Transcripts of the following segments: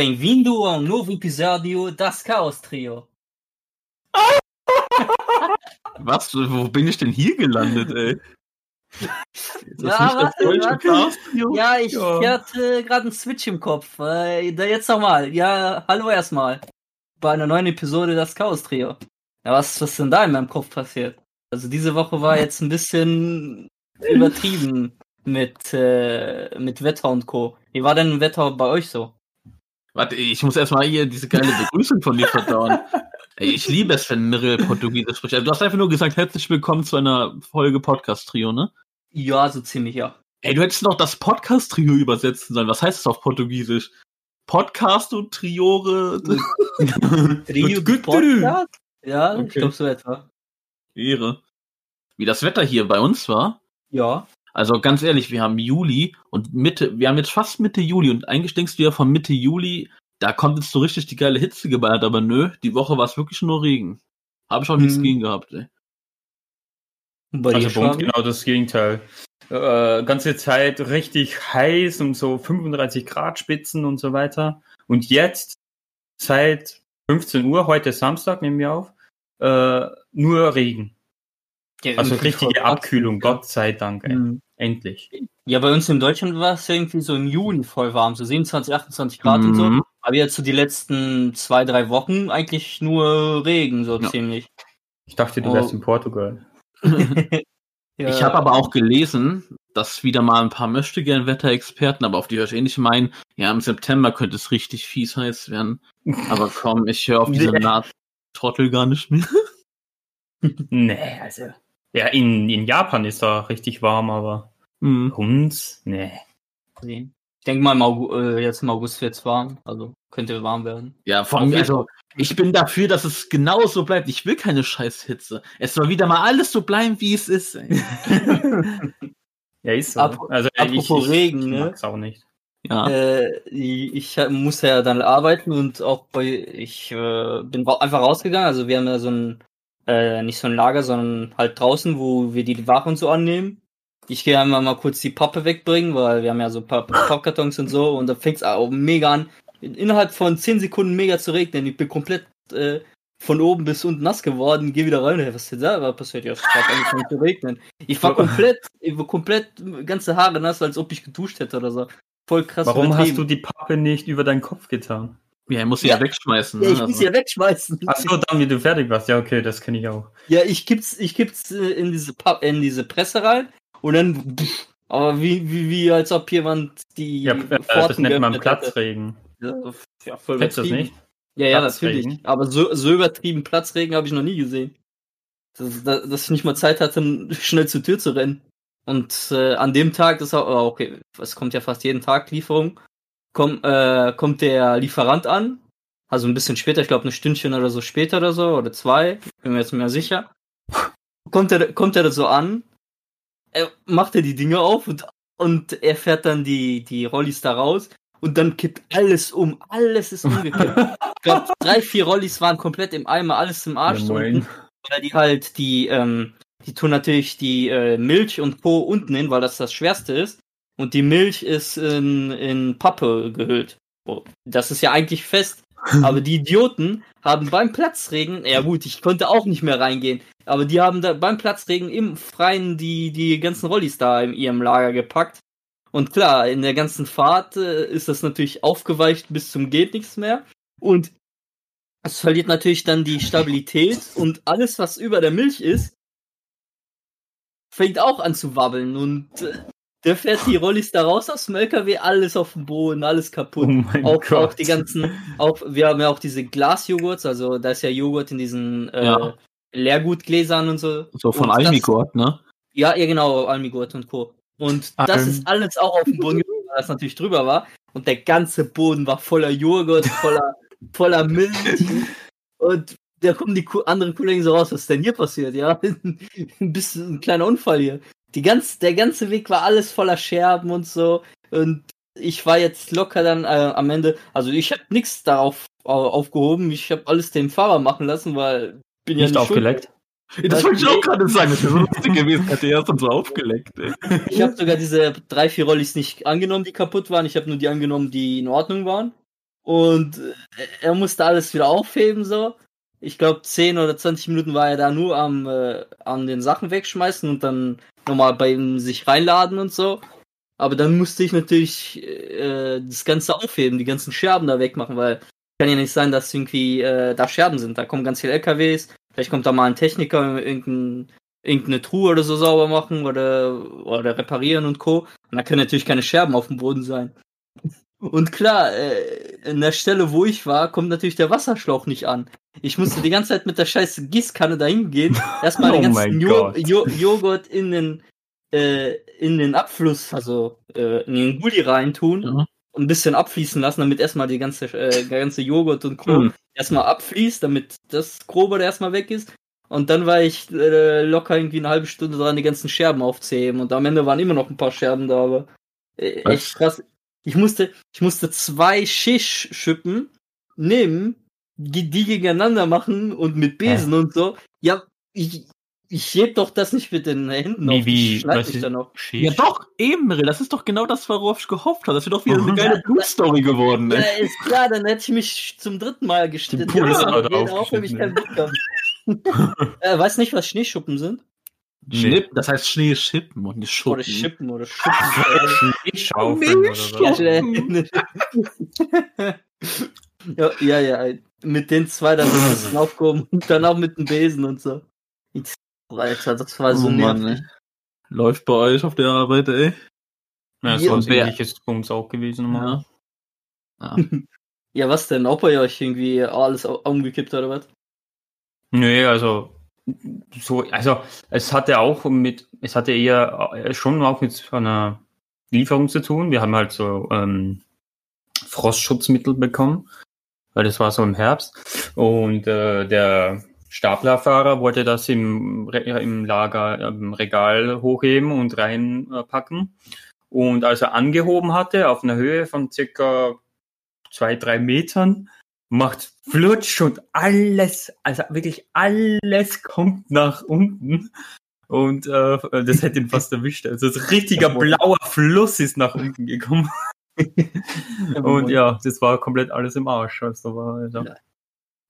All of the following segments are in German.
Bem-vindo ao novo episódio das Chaos Trio. Was? Wo bin ich denn hier gelandet, ey? Ja, warte? Ja, ich Ja. hatte gerade einen Switch im Kopf. Äh, da jetzt nochmal. Ja, hallo erstmal. Bei einer neuen Episode das Chaos Trio. Ja, was, was ist denn da in meinem Kopf passiert? Also diese Woche war jetzt ein bisschen übertrieben mit, äh, mit Wetter und Co. Wie war denn Wetter bei euch so? Warte, ich muss erstmal hier diese geile Begrüßung von dir verdauen. Ey, ich liebe es, wenn Mirre Portugiesisch spricht. Also, du hast einfach nur gesagt, herzlich willkommen zu einer Folge Podcast-Trio, ne? Ja, so ziemlich, ja. Ey, du hättest noch das Podcast-Trio übersetzen sollen. Was heißt das auf Portugiesisch? Podcast und Triore. Trio gut, Podcast? Ja, ich Okay. glaube so etwa. Ehre. Wie das Wetter hier bei uns war. Ja. Also ganz ehrlich, wir haben Juli und Mitte, wir haben jetzt fast Mitte Juli und eigentlich denkst du ja von Mitte Juli, da kommt jetzt so richtig die geile Hitze geballert, aber nö, die Woche war es wirklich nur Regen. Habe ich auch nichts Hm. gegen gehabt, ey. Und bei Also bei uns genau das Gegenteil. Äh, ganze Zeit richtig heiß und so 35 Grad Spitzen und so weiter. Und jetzt seit 15 Uhr, heute Samstag, nehmen wir auf, äh, nur Regen. Ja, Also richtige Abkühlung. Gott sei Dank, ey. Mhm. Endlich. Ja, bei uns in Deutschland war es irgendwie so im Juni voll warm, so 27, 28 Grad und so. Mhm. Aber jetzt so die letzten zwei, drei Wochen eigentlich nur Regen, so Ja. ziemlich. Ich dachte, du Oh. wärst in Portugal. Ja. Ich habe aber auch gelesen, dass wieder mal ein paar möchte gern Wetterexperten, aber auf die höre ich eh nicht meinen, ja, im September könnte es richtig fies heiß werden. Aber komm, ich höre auf diese Nee. Naht-Trottel gar nicht mehr. Nee, also. Ja, in, in Japan ist da richtig warm, aber Mhm. uns, nee. Ich denke mal, im August, äh, jetzt im August wird's warm, also könnte warm werden. Ja, mir, jeden also, ich bin dafür, dass es genau so bleibt. Ich will keine Scheißhitze. Es soll wieder mal alles so bleiben, wie es ist. Ja, ist so. Apro- also, apropos Regen, ich ne? auch nicht. Ja. Äh, ich muss ja dann arbeiten und auch bei, ich äh, bin einfach rausgegangen, also wir haben ja so ein, äh, nicht so ein Lager, sondern halt draußen, wo wir die Ware und so annehmen. Ich gehe einmal mal kurz die Pappe wegbringen, weil wir haben ja so ein paar Pappkartons und so und da fängt's auch mega an, in- innerhalb von 10 Sekunden mega zu regnen. Ich bin komplett äh, von oben bis unten nass geworden, geh wieder rein. Hey, was ist denn da passiert? Ja, es hat angefangen zu regnen. Ich war komplett, ich war komplett ganze Haare nass, als ob ich geduscht hätte oder so. Voll krass. Warum hast du die Pappe nicht über deinen Kopf getan? Ja, er muss sie ja, Ja. wegschmeißen. Ja, ne? ich muss Also- ja wegschmeißen. Ach so, dann, wie du fertig warst. Ja, okay, das kenne ich auch. Ja, ich kipp's, ich kipp's äh, in diese Pa- in diese Presse rein und dann pff, aber wie, wie, wie als ob jemand die Ja, äh, das nennt man geöffnet hätte. Platzregen. Ja, voll Kennst du das nicht? Ja, ja, Platzregen? natürlich. Aber so, so übertrieben Platzregen habe ich noch nie gesehen. Dass, dass dass ich nicht mal Zeit hatte, schnell zur Tür zu rennen. Und äh, an dem Tag, das auch, oh, okay, es kommt ja fast jeden Tag Lieferung, komm, äh, kommt der Lieferant an. Also ein bisschen später, ich glaube ein Stündchen oder so später oder so, oder zwei, bin mir jetzt mehr sicher. Kommt er, kommt er da so an, er macht er die Dinge auf und, und er fährt dann die, die Rollis da raus und dann kippt alles um. Alles ist umgekippt. ich glaube, drei, vier Rollis waren komplett im Eimer, alles im Arsch. Ja, unten, weil die halt die, ähm, die tun natürlich die äh, Milch und Po unten hin, weil das das Schwerste ist. Und die Milch ist in, in Pappe gehüllt. Das ist ja eigentlich fest. Aber die Idioten haben beim Platzregen, ja gut, ich konnte auch nicht mehr reingehen, aber die haben da beim Platzregen im Freien die, die ganzen Rollis da in ihrem Lager gepackt. Und klar, in der ganzen Fahrt äh, ist das natürlich aufgeweicht bis zum geht nichts mehr. Und es verliert natürlich dann die Stabilität und alles, was über der Milch ist, fängt auch an zu wabbeln. Und äh, der fährt die Rollis da raus aus dem LKW, alles auf dem Boden, alles kaputt Oh mein auch, Gott. auch die ganzen, auch wir haben ja auch diese Glasjoghurts, also da ist ja Joghurt in diesen äh, Ja. Leergutgläsern und so. So von und das- Almigort, ne? Ja, ja genau, Almigurt und Co. Und das Ähm. ist alles auch auf dem Boden, weil das natürlich drüber war. Und der ganze Boden war voller Joghurt, voller, voller Milch. Und da kommen die anderen Kollegen so raus, was ist denn hier passiert, ja? ein bisschen ein kleiner Unfall hier. Die ganz, der ganze Weg war alles voller Scherben und so. Und ich war jetzt locker dann äh, am Ende, also ich habe nichts darauf au- aufgehoben, ich habe alles dem Fahrer machen lassen, weil bin ja Nicht nicht schuld. aufgeleckt. Das wollte ich auch gerade sagen, das wäre so lustig gewesen, hätte er dann so aufgeleckt. Ey. Ich habe sogar diese drei, vier Rollis nicht angenommen, die kaputt waren. Ich habe nur die angenommen, die in Ordnung waren. Und äh, er musste alles wieder aufheben, so. Ich glaube, 10 oder 20 Minuten war er da nur am, äh, an den Sachen wegschmeißen und dann nochmal bei ihm sich reinladen und so. Aber dann musste ich natürlich äh, das Ganze aufheben, die ganzen Scherben da wegmachen, weil kann ja nicht sein, dass irgendwie äh, da Scherben sind. Da kommen ganz viele LKWs, vielleicht kommt da mal ein Techniker, irgendein, irgendeine Truhe oder so sauber machen oder, oder reparieren und Co. Und da können natürlich keine Scherben auf dem Boden sein. Und klar, äh, in der Stelle, wo ich war, kommt natürlich der Wasserschlauch nicht an. Ich musste die ganze Zeit mit der scheiß Gießkanne dahin gehen, erstmal den Oh ganzen mein jo jo Joghurt in den, äh, in den Abfluss, also äh, in den Gully reintun Ja. und ein bisschen abfließen lassen, damit erstmal die ganze, äh, der ganze Joghurt und Co. Hm. erstmal abfließt, damit das Grobe da erstmal weg ist. Und dann war ich äh, locker irgendwie eine halbe Stunde dran, die ganzen Scherben aufzuheben. Und am Ende waren immer noch ein paar Scherben da, aber äh, echt krass. Ich musste, ich musste zwei Shish-Schippen nehmen, die, die gegeneinander machen und mit Besen und so. Ja, ich, ich heb doch das nicht mit den Händen Wie, auf. wie, Ich schneid was ist- da noch. Ja doch, eben, das ist doch genau das, worauf ich gehofft habe. Das wäre doch wieder eine Mhm. geile Blue-Story geworden. Ja, ist klar, dann hätte ich mich zum dritten Mal gestritten. Ja, er auch, wenn ich keinen aufgeschnitten, Bock hab. äh, weiß nicht, was Schneeschuppen sind? Schnipp, das heißt Schneeschippen und nicht Schuppen. Oder Schippen oder Schuppen. Schaufeln oder so. ja, ja, ja, mit den zwei dann aufgehoben und dann auch mit dem Besen und so. Ich- Alter, das war so oh Mann, nervig. ey. Läuft bei euch auf der Arbeit, ey. Ja, so was ähnliches bei uns auch gewesen. Ja. Ja. ja. Ja, was denn? Ob er euch irgendwie alles umgekippt hat oder was? Nö, also so, also es hatte auch mit, es hatte eher äh, schon auch mit einer Lieferung zu tun. Wir haben halt so ähm, Frostschutzmittel bekommen, weil das war so im Herbst. Und äh, der Staplerfahrer wollte das im, im Lager, im Regal hochheben und reinpacken. Und als er angehoben hatte, auf einer Höhe von circa zwei, drei Metern, macht Flutsch und alles, also wirklich alles kommt nach unten. Und äh, das hätte ihn fast erwischt. Also ein richtiger blauer Fluss ist nach unten gekommen. und ja, das war komplett alles im Arsch. Also war also Ja.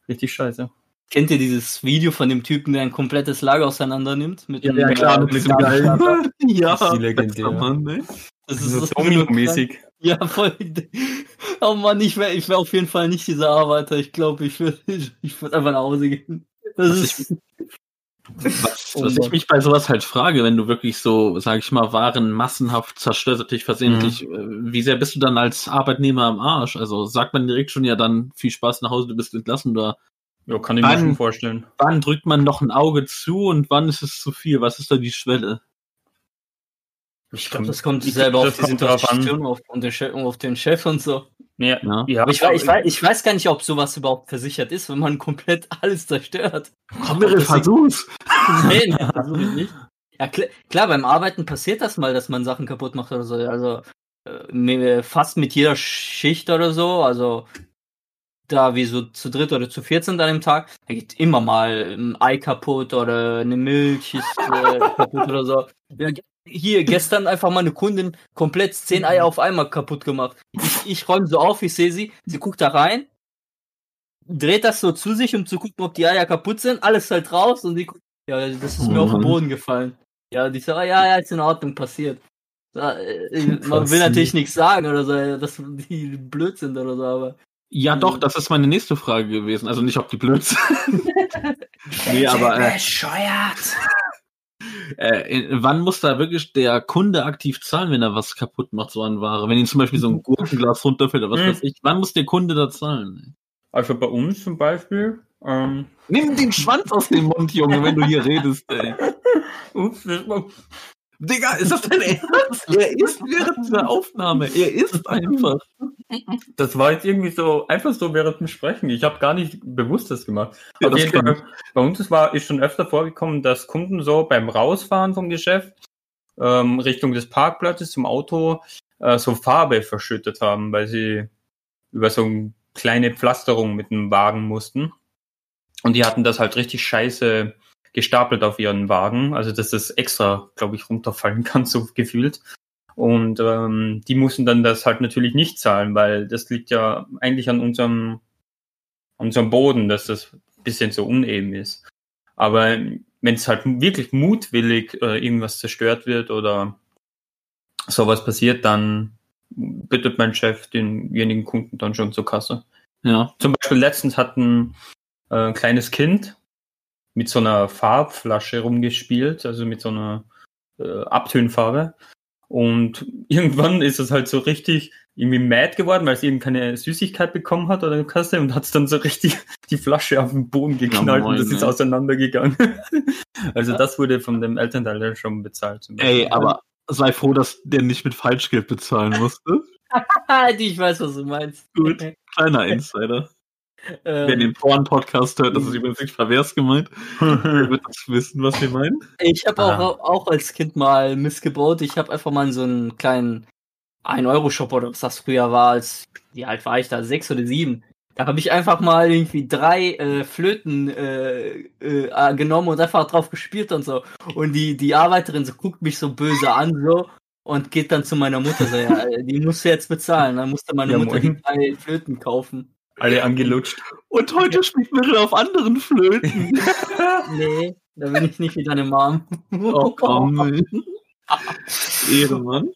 richtig scheiße. Kennt ihr dieses Video von dem Typen, der ein komplettes Lager auseinander nimmt? Mit einem, äh, mit dem geilen. ja, Das ist die Legende, ja. Mann, ey. Das ist so Domino-mäßig. Ja, voll. Oh Mann, ich wäre ich wär auf jeden Fall nicht dieser Arbeiter. Ich glaube, ich würde ich, ich würd einfach nach Hause gehen. Das Was ist. Was, Oh was ich mich bei sowas halt frage, wenn du wirklich so, sag ich mal, Waren massenhaft zerstörst, natürlich versehentlich, äh, wie sehr bist du dann als Arbeitnehmer am Arsch? Also sagt man direkt schon ja dann viel Spaß nach Hause, du bist entlassen oder Ja, kann ich mir Wann- schon vorstellen. wann drückt man noch ein Auge zu und wann ist es zu viel? Was ist da die Schwelle? Ich glaube, das kommt selber das auf die kommt drauf an. Situation auf, und den Chef, auf den Chef und so. Ja, Ja. ja. Ich, weiß, ich, weiß, ich weiß gar nicht, ob sowas überhaupt versichert ist, wenn man komplett alles zerstört. Komm, Mirel, versuch's! Nee, nee, versuch ich nicht. Ja, klar, klar, beim Arbeiten passiert das mal, dass man Sachen kaputt macht oder so. Also äh, fast mit jeder Schicht oder so. Also da wir so zu dritt oder zu viert sind an dem Tag, da geht immer mal ein Ei kaputt oder eine Milch ist äh, kaputt oder so. Ja, hier, gestern einfach mal eine Kundin komplett zehn Eier auf einmal kaputt gemacht. Ich, ich räume so auf, ich sehe sie, sie guckt da rein, dreht das so zu sich, um zu gucken, ob die Eier kaputt sind, alles halt raus und die guckt, ja, das ist mir Oh auf den Mann. Boden gefallen. Ja, die sagt, ah, ja, ja, ist in Ordnung, passiert. Ja, äh, man will natürlich nichts sagen oder so, dass die blöd sind oder so, aber. Ja, Mhm. doch, das ist meine nächste Frage gewesen. Also nicht, ob die blöd sind. nee, aber äh, bescheuert. Äh, wann muss da wirklich der Kunde aktiv zahlen, wenn er was kaputt macht, so an Ware? Wenn ihm zum Beispiel so ein Gurkenglas runterfällt oder was Hm. weiß ich. Wann muss der Kunde da zahlen? Also bei uns zum Beispiel. Ähm, Nimm den Schwanz aus dem Mund, Junge, wenn du hier redest, ey. ups, Digga, ist das dein Ernst? Er ist während dieser Aufnahme. Er ist einfach. Das war jetzt irgendwie so, einfach so während dem Sprechen. Ich habe gar nicht bewusst das gemacht. Ja, Auf das Fall, bei uns ist, war, ist schon öfter vorgekommen, dass Kunden so beim Rausfahren vom Geschäft ähm, Richtung des Parkplatzes zum Auto äh, so Farbe verschüttet haben, weil sie über so eine kleine Pflasterung mit dem Wagen mussten. Und die hatten das halt richtig scheiße gestapelt auf ihren Wagen, also dass das extra, glaube ich, runterfallen kann, so gefühlt. Und ähm, die mussten dann das halt natürlich nicht zahlen, weil das liegt ja eigentlich an unserem, an unserem Boden, dass das ein bisschen so uneben ist. Aber wenn es halt wirklich mutwillig äh, irgendwas zerstört wird oder sowas passiert, dann bittet mein Chef denjenigen Kunden dann schon zur Kasse. Ja. Zum Beispiel letztens hat ein äh, kleines Kind mit so einer Farbflasche rumgespielt, also mit so einer äh, Abtönfarbe. Und irgendwann ist es halt so richtig irgendwie mad geworden, weil es eben keine Süßigkeit bekommen hat oder eine Kasse und hat es dann so richtig die Flasche auf den Boden geknallt moin, und das ist ey. auseinandergegangen. also das wurde von dem Elternteil dann schon bezahlt. zum Ey, aber sei froh, dass der nicht mit Falschgeld bezahlen musste. ich weiß, was du meinst. Gut. Kleiner Insider. Wer Ähm, den Porn-Podcast hört, das ist übrigens nicht pervers gemeint, wird das wissen, was wir meinen. Ich habe Ah. auch, auch als Kind mal missgebaut. Ich habe einfach mal in so einen kleinen 1-Euro-Shop oder was das früher war, als wie alt war ich da? Sechs oder sieben. Da habe ich einfach mal irgendwie drei äh, Flöten äh, äh, genommen und einfach drauf gespielt und so. Und die, die Arbeiterin so guckt mich so böse an so und geht dann zu meiner Mutter so, ja, äh, die musst du jetzt bezahlen. Dann musste meine Ja, Mutter die drei Flöten kaufen. Alle angelutscht. Und heute spielt Meryl auf anderen Flöten. Nee, da bin ich nicht wie deine Mom. Oh komm. Ehrenmann.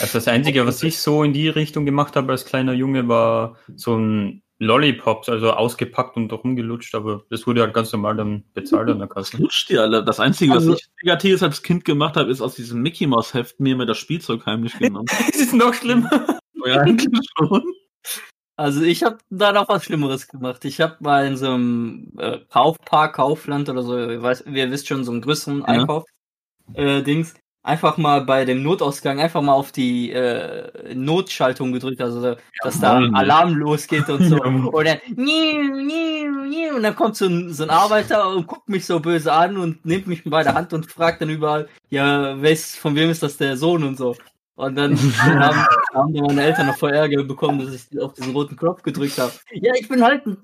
Also das Einzige, was ich so in die Richtung gemacht habe als kleiner Junge, war so ein Lollipops, also ausgepackt und rumgelutscht, aber das wurde halt ganz normal dann bezahlt an der Kasse. Lutscht die alle. Das Einzige, was Also- ich Negatives als Kind gemacht habe, ist aus diesem Mickey Mouse Heft mir immer das Spielzeug heimlich genommen. Das ist noch schlimmer. ja, eigentlich schon. Also ich habe da noch was Schlimmeres gemacht. Ich habe mal in so einem äh, Kaufpark, Kaufland oder so, ihr, weiß, ihr wisst schon, so einen größeren Ja. Einkauf äh, Dings, einfach mal bei dem Notausgang einfach mal auf die äh, Notschaltung gedrückt, also dass da moin. Alarm losgeht und so. Ja, und dann, niu, niu, niu, und dann kommt so ein, so ein Arbeiter und guckt mich so böse an und nimmt mich bei der Hand und fragt dann überall, ja, wes, von wem ist das der Sohn und so. Und dann haben, haben meine Eltern noch voll Ärger bekommen, dass ich auf diesen roten Knopf gedrückt habe. Ja, ich bin halt ein,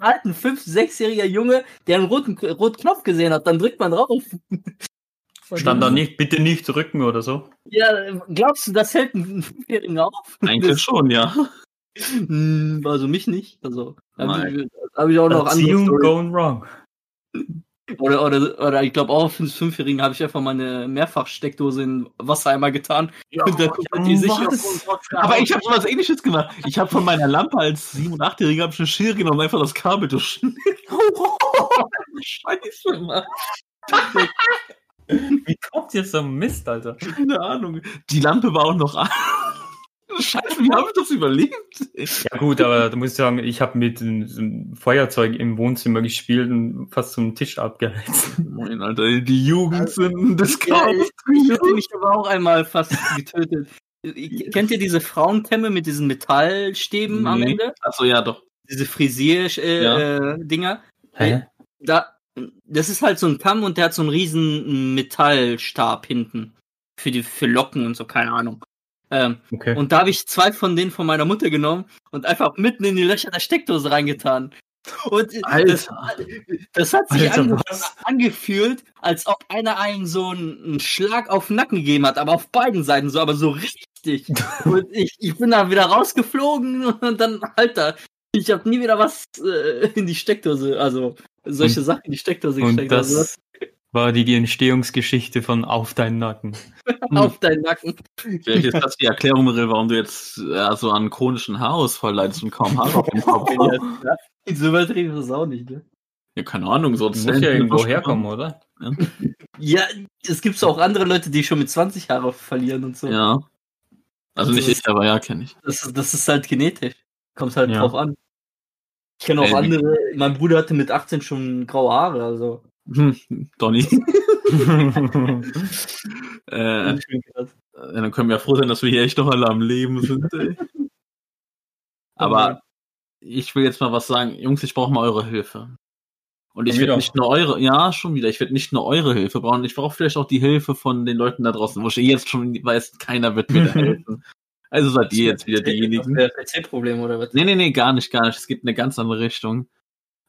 halt ein 5-, 6-jähriger Junge, der einen roten, roten Knopf gesehen hat. Dann drückt man drauf. Stand da nicht, bitte nicht drücken oder so. Ja, glaubst du, das hält ein Fünfjähriger auf? Eigentlich schon, ja. Hm, Also mich nicht. Also habe ich, hab ich auch noch andere Erziehung Storys. gone wrong. Oder, oder, oder ich glaube auch den Fünfjährigen habe ich einfach mal eine Mehrfachsteckdose in Wassereimer getan. und dann guckt die was? Aber ich habe sowas ähnliches gemacht. Ich habe von meiner Lampe als 7- und 8-Jähriger hab ich eine Schere genommen und einfach das Kabel durchschnitten. Scheiße, Mann. Wie kommt jetzt so ein Mist, Alter? Keine Ahnung. Die Lampe war auch noch an. Scheiße, wie habe ich das überlebt? Ja gut, aber da muss ich sagen, ich habe mit einem Feuerzeug im Wohnzimmer gespielt und fast zum Tisch abgeheizt. Moin, Alter, die Jugendsünden des Ja, Chaos. ich, ich hätte mich aber auch einmal fast getötet. Kennt ihr diese Frauenkämme mit diesen Metallstäben am Nee. Ende? Achso, ja, doch. Diese Frisier-Dinger? Äh, Ja. äh, da, das ist halt so ein Kamm und der hat so einen riesen Metallstab hinten. Für die, für Locken und so, keine Ahnung. Ähm, Okay. und da habe ich zwei von denen von meiner Mutter genommen und einfach mitten in die Löcher der Steckdose reingetan. Und das, Alter. das hat sich Alter, ange was? angefühlt, als ob einer einen so einen, Schlag auf den Nacken gegeben hat, aber auf beiden Seiten so, aber so richtig. und ich, ich bin da wieder rausgeflogen und dann, Alter, ich habe nie wieder was äh, in die Steckdose, also solche Sachen in die Steckdose Und gesteckt. Also das war die, die Entstehungsgeschichte von Auf deinen Nacken. auf deinen Nacken. Vielleicht ist das die Erklärung, warum du jetzt äh, so an chronischen Haarausfall leidest und kaum Haare auf dem Kopf hast. so übertrieben ist es auch nicht, ne? Ja, keine Ahnung, so Das muss ja irgendwo herkommen, oder? Ja, es gibt auch andere Leute, die schon mit 20 Haare verlieren und so. Ja. Also nicht Das ich, aber ja, kenne ich. Das, ist- das ist halt genetisch. Kommt halt Ja. drauf an. Ich kenne auch Ey, andere, mein Bruder hatte mit 18 schon graue Haare, also. Hm, Donny. äh, dann können wir ja froh sein, dass wir hier echt noch alle am Leben sind. Ey. Aber ich will jetzt mal was sagen. Jungs, ich brauche mal eure Hilfe. Und ich wieder? nicht nur eure, ja, schon wieder, ich werde nicht nur eure Hilfe brauchen, ich brauche vielleicht auch die Hilfe von den Leuten da draußen, wo ich jetzt schon weiß, keiner wird mir da helfen. Also seid ihr jetzt wieder diejenigen. Das PC-Problem oder was? Nee, nee, nee, gar nicht, gar nicht. Es geht in eine ganz andere Richtung.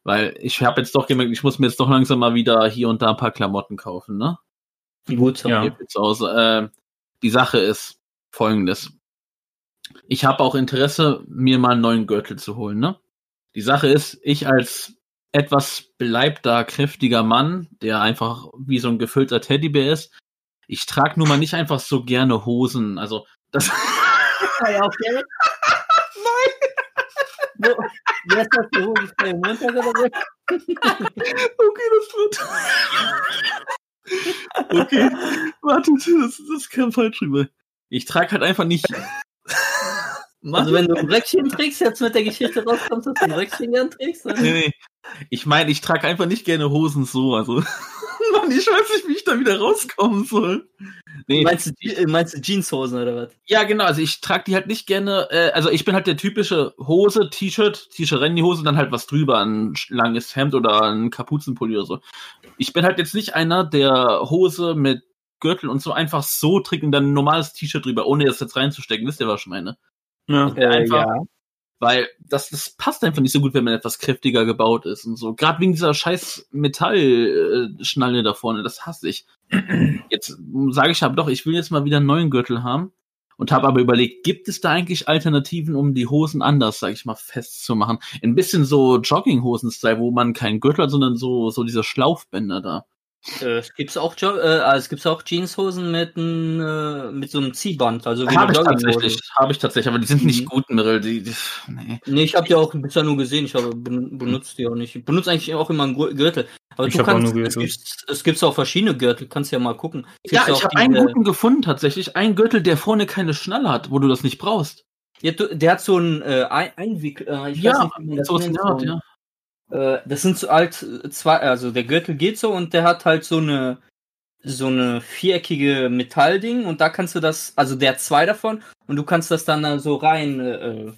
Weil ich habe jetzt doch gemerkt, ich muss mir jetzt doch langsam mal wieder hier und da ein paar Klamotten kaufen, ne? Gut. Ja. Zu Hause. Äh, die Sache ist folgendes. Ich habe auch Interesse, mir mal einen neuen Gürtel zu holen, ne? Die Sache ist, ich als etwas beleibter, kräftiger Mann, der einfach wie so ein gefüllter Teddybär ist, ich trage nun mal nicht einfach so gerne Hosen. Also, das. Ja, okay. Nein! Wie hast du das Hose frei Montag oder so? Okay, das wird. Okay, warte, das, das kam falsch rüber. Ich trage halt einfach nicht. Also wenn du ein Röckchen trägst, jetzt mit der Geschichte rauskommst, dass du ein Röckchen gern trägst, dann Nee, nee. Ich meine, ich trage einfach nicht gerne Hosen so. Also, Mann, ich weiß nicht, wie ich da wieder rauskommen soll. Nee, meinst du, Je- meinst du Jeanshosen oder was? ja, genau. Also, ich trage die halt nicht gerne. Äh, also, ich bin halt der typische Hose, T-Shirt, T-Shirt, Renny-Hose, dann halt was drüber, ein langes Hemd oder ein Kapuzenpulli oder so. Ich bin halt jetzt nicht einer, der Hose mit Gürtel und so einfach so trägt und dann ein normales T-Shirt drüber, ohne das jetzt reinzustecken. Wisst ihr, was ich meine? Ja. Der einfach, ja. Weil das, das passt einfach nicht so gut, wenn man etwas kräftiger gebaut ist und so. Gerade wegen dieser scheiß Metallschnalle da vorne, das hasse ich. Jetzt sage ich aber doch, ich will jetzt mal wieder einen neuen Gürtel haben und habe aber überlegt, gibt es da eigentlich Alternativen, um die Hosen anders, sage ich mal, festzumachen? Ein bisschen so Jogginghosen-Style, wo man keinen Gürtel hat, sondern so, so diese Schlaufbänder da. Äh, es gibt auch, Jo- äh, also es gibt auch Jeanshosen mit, n, äh, mit so einem Ziehband, also Habe ich tatsächlich, habe ich tatsächlich, aber die sind nicht Mhm. gut, Mirrell. Die, die, nee. Nee, ich habe die auch bisher nur gesehen, ich habe ben- benutzt die auch nicht. Ich benutze eigentlich auch immer einen Gür- Gürtel. Aber Ich du kannst, nur es gibt, es gibt auch verschiedene Gürtel, kannst ja mal gucken. Es Ja, ich habe einen diese- guten gefunden tatsächlich. Einen Gürtel, der vorne keine Schnalle hat, wo du das nicht brauchst. Ja, der hat so einen äh, Ein- Einwickel, äh, Ja, nicht, so ist nennt, ja. Äh, das sind so alt äh, zwei, also der Gürtel geht so und der hat halt so eine so eine viereckige Metallding und da kannst du das, also der hat zwei davon und du kannst das dann da so rein. Äh,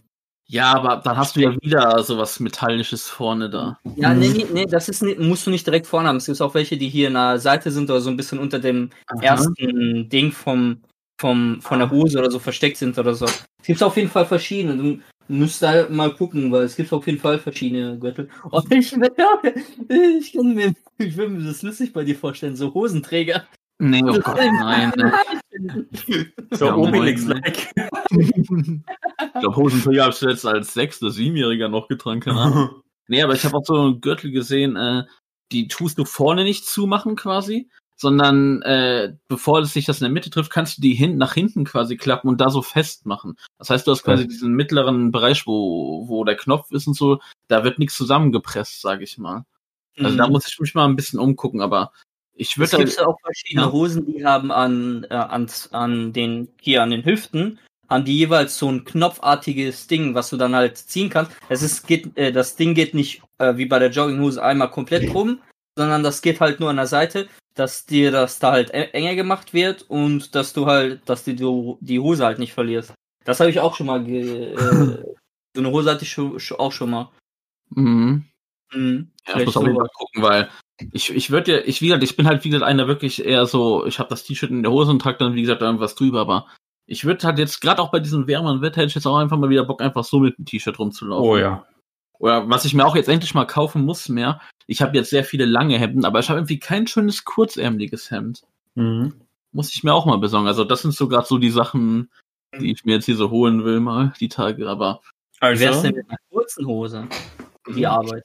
Ja, aber dann hast du ja wieder sowas Metallisches vorne da. ja, nee, nee, nee, das ist nicht, musst du nicht direkt vorne haben. Es gibt auch welche, die hier in der Seite sind oder so ein bisschen unter dem ersten Ding vom, vom, von der Hose oder so versteckt sind oder so. Es gibt auf jeden Fall verschiedene. Musst da mal gucken, weil es gibt auf jeden Fall verschiedene Gürtel. Oh, ich, ich kann mir, ich will mir das lustig bei dir vorstellen, so Hosenträger. Nee, oh Gott, nein. nein. So Ja, Obelix-like. Ich glaube, Hosenträger habe ich jetzt als sechster, siebenjähriger noch Ahnung. Nee, aber ich habe auch so einen Gürtel gesehen, äh, die tust du vorne nicht zumachen quasi, sondern äh, bevor es sich das in der Mitte trifft, kannst du die hin nach hinten quasi klappen und da so festmachen. Das heißt, du hast quasi Ja. diesen mittleren Bereich, wo, wo der Knopf ist und so, da wird nichts zusammengepresst, sage ich mal. Also da muss ich mich mal ein bisschen umgucken, aber ich Mhm. Es würde gibt auch verschiedene Ja. Hosen, die haben an, äh, an, an den, hier an den Hüften, haben die jeweils so ein knopfartiges Ding, was du dann halt ziehen kannst. Es ist, geht, äh, das Ding geht nicht äh, wie bei der Jogginghose einmal komplett rum, sondern das geht halt nur an der Seite, dass dir das da halt enger gemacht wird und dass du halt, dass du die, die Hose halt nicht verlierst. Das habe ich auch schon mal, ge, äh, so eine Hose hatte ich schon, schon- auch schon mal. mhm. Mhm. Ja, ich muss auf jeden sowas. Fall gucken, weil ich, ich würde ja, ich, wie gesagt, ich bin halt, wie gesagt, einer wirklich eher so, ich habe das T-Shirt in der Hose und trage dann, wie gesagt, irgendwas drüber, aber ich würde halt jetzt, gerade auch bei diesem wärmeren Wetter, hätte ich jetzt auch einfach mal wieder Bock, einfach so mit dem T-Shirt rumzulaufen. Oh ja. Oder was ich mir auch jetzt endlich mal kaufen muss mehr, ich habe jetzt sehr viele lange Hemden, aber ich habe irgendwie kein schönes kurzärmeliges Hemd. Mhm. Muss ich mir auch mal besorgen. Also das sind so gerade so die Sachen, die ich mir jetzt hier so holen will, mal die Tage, aber Wie wär's Also, denn mit einer kurzen Hose? Die Arbeit.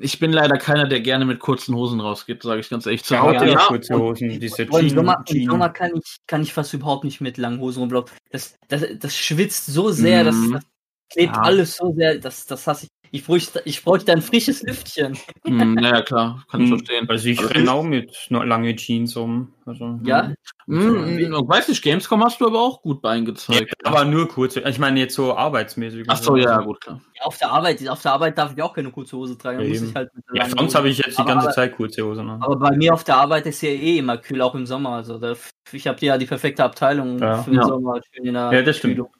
ich bin leider keiner, der gerne mit kurzen Hosen rausgeht, sage ich ganz ehrlich. Zu ja, ja, ja, kurze Hosen, diese Und Im Sommer, im Jeans. Sommer kann ich, kann ich fast überhaupt nicht mit langen Hosen rumlaufen. Das, das, das schwitzt so sehr, das, Mhm. das klebt Ja. alles so sehr, das, das hasse ich. Ich bräuchte, ich bräuchte ein frisches Lüftchen. Hm, naja, klar, kann ich Hm, verstehen. Also ich Also renne auch mit lange Jeans um. Also, Ja? Hm, hm, weiß nicht, Gamescom hast du aber auch gut Bein Ja, gezeigt. aber nur kurze. Ich meine jetzt so arbeitsmäßig. Ach so, ja, gut, klar. Ja, auf der Arbeit, auf der Arbeit darf ich auch keine kurze Hose tragen. halt mit einer Ja, sonst Hose- habe ich jetzt die Aber- ganze aber- Zeit kurze Hosen an. Aber bei mir auf der Arbeit ist ja eh immer kühl, auch im Sommer. Also da, ich habe ja die perfekte Abteilung Ja. für den Ja. Sommer. Schön in der Ja, das stimmt. Kühlung.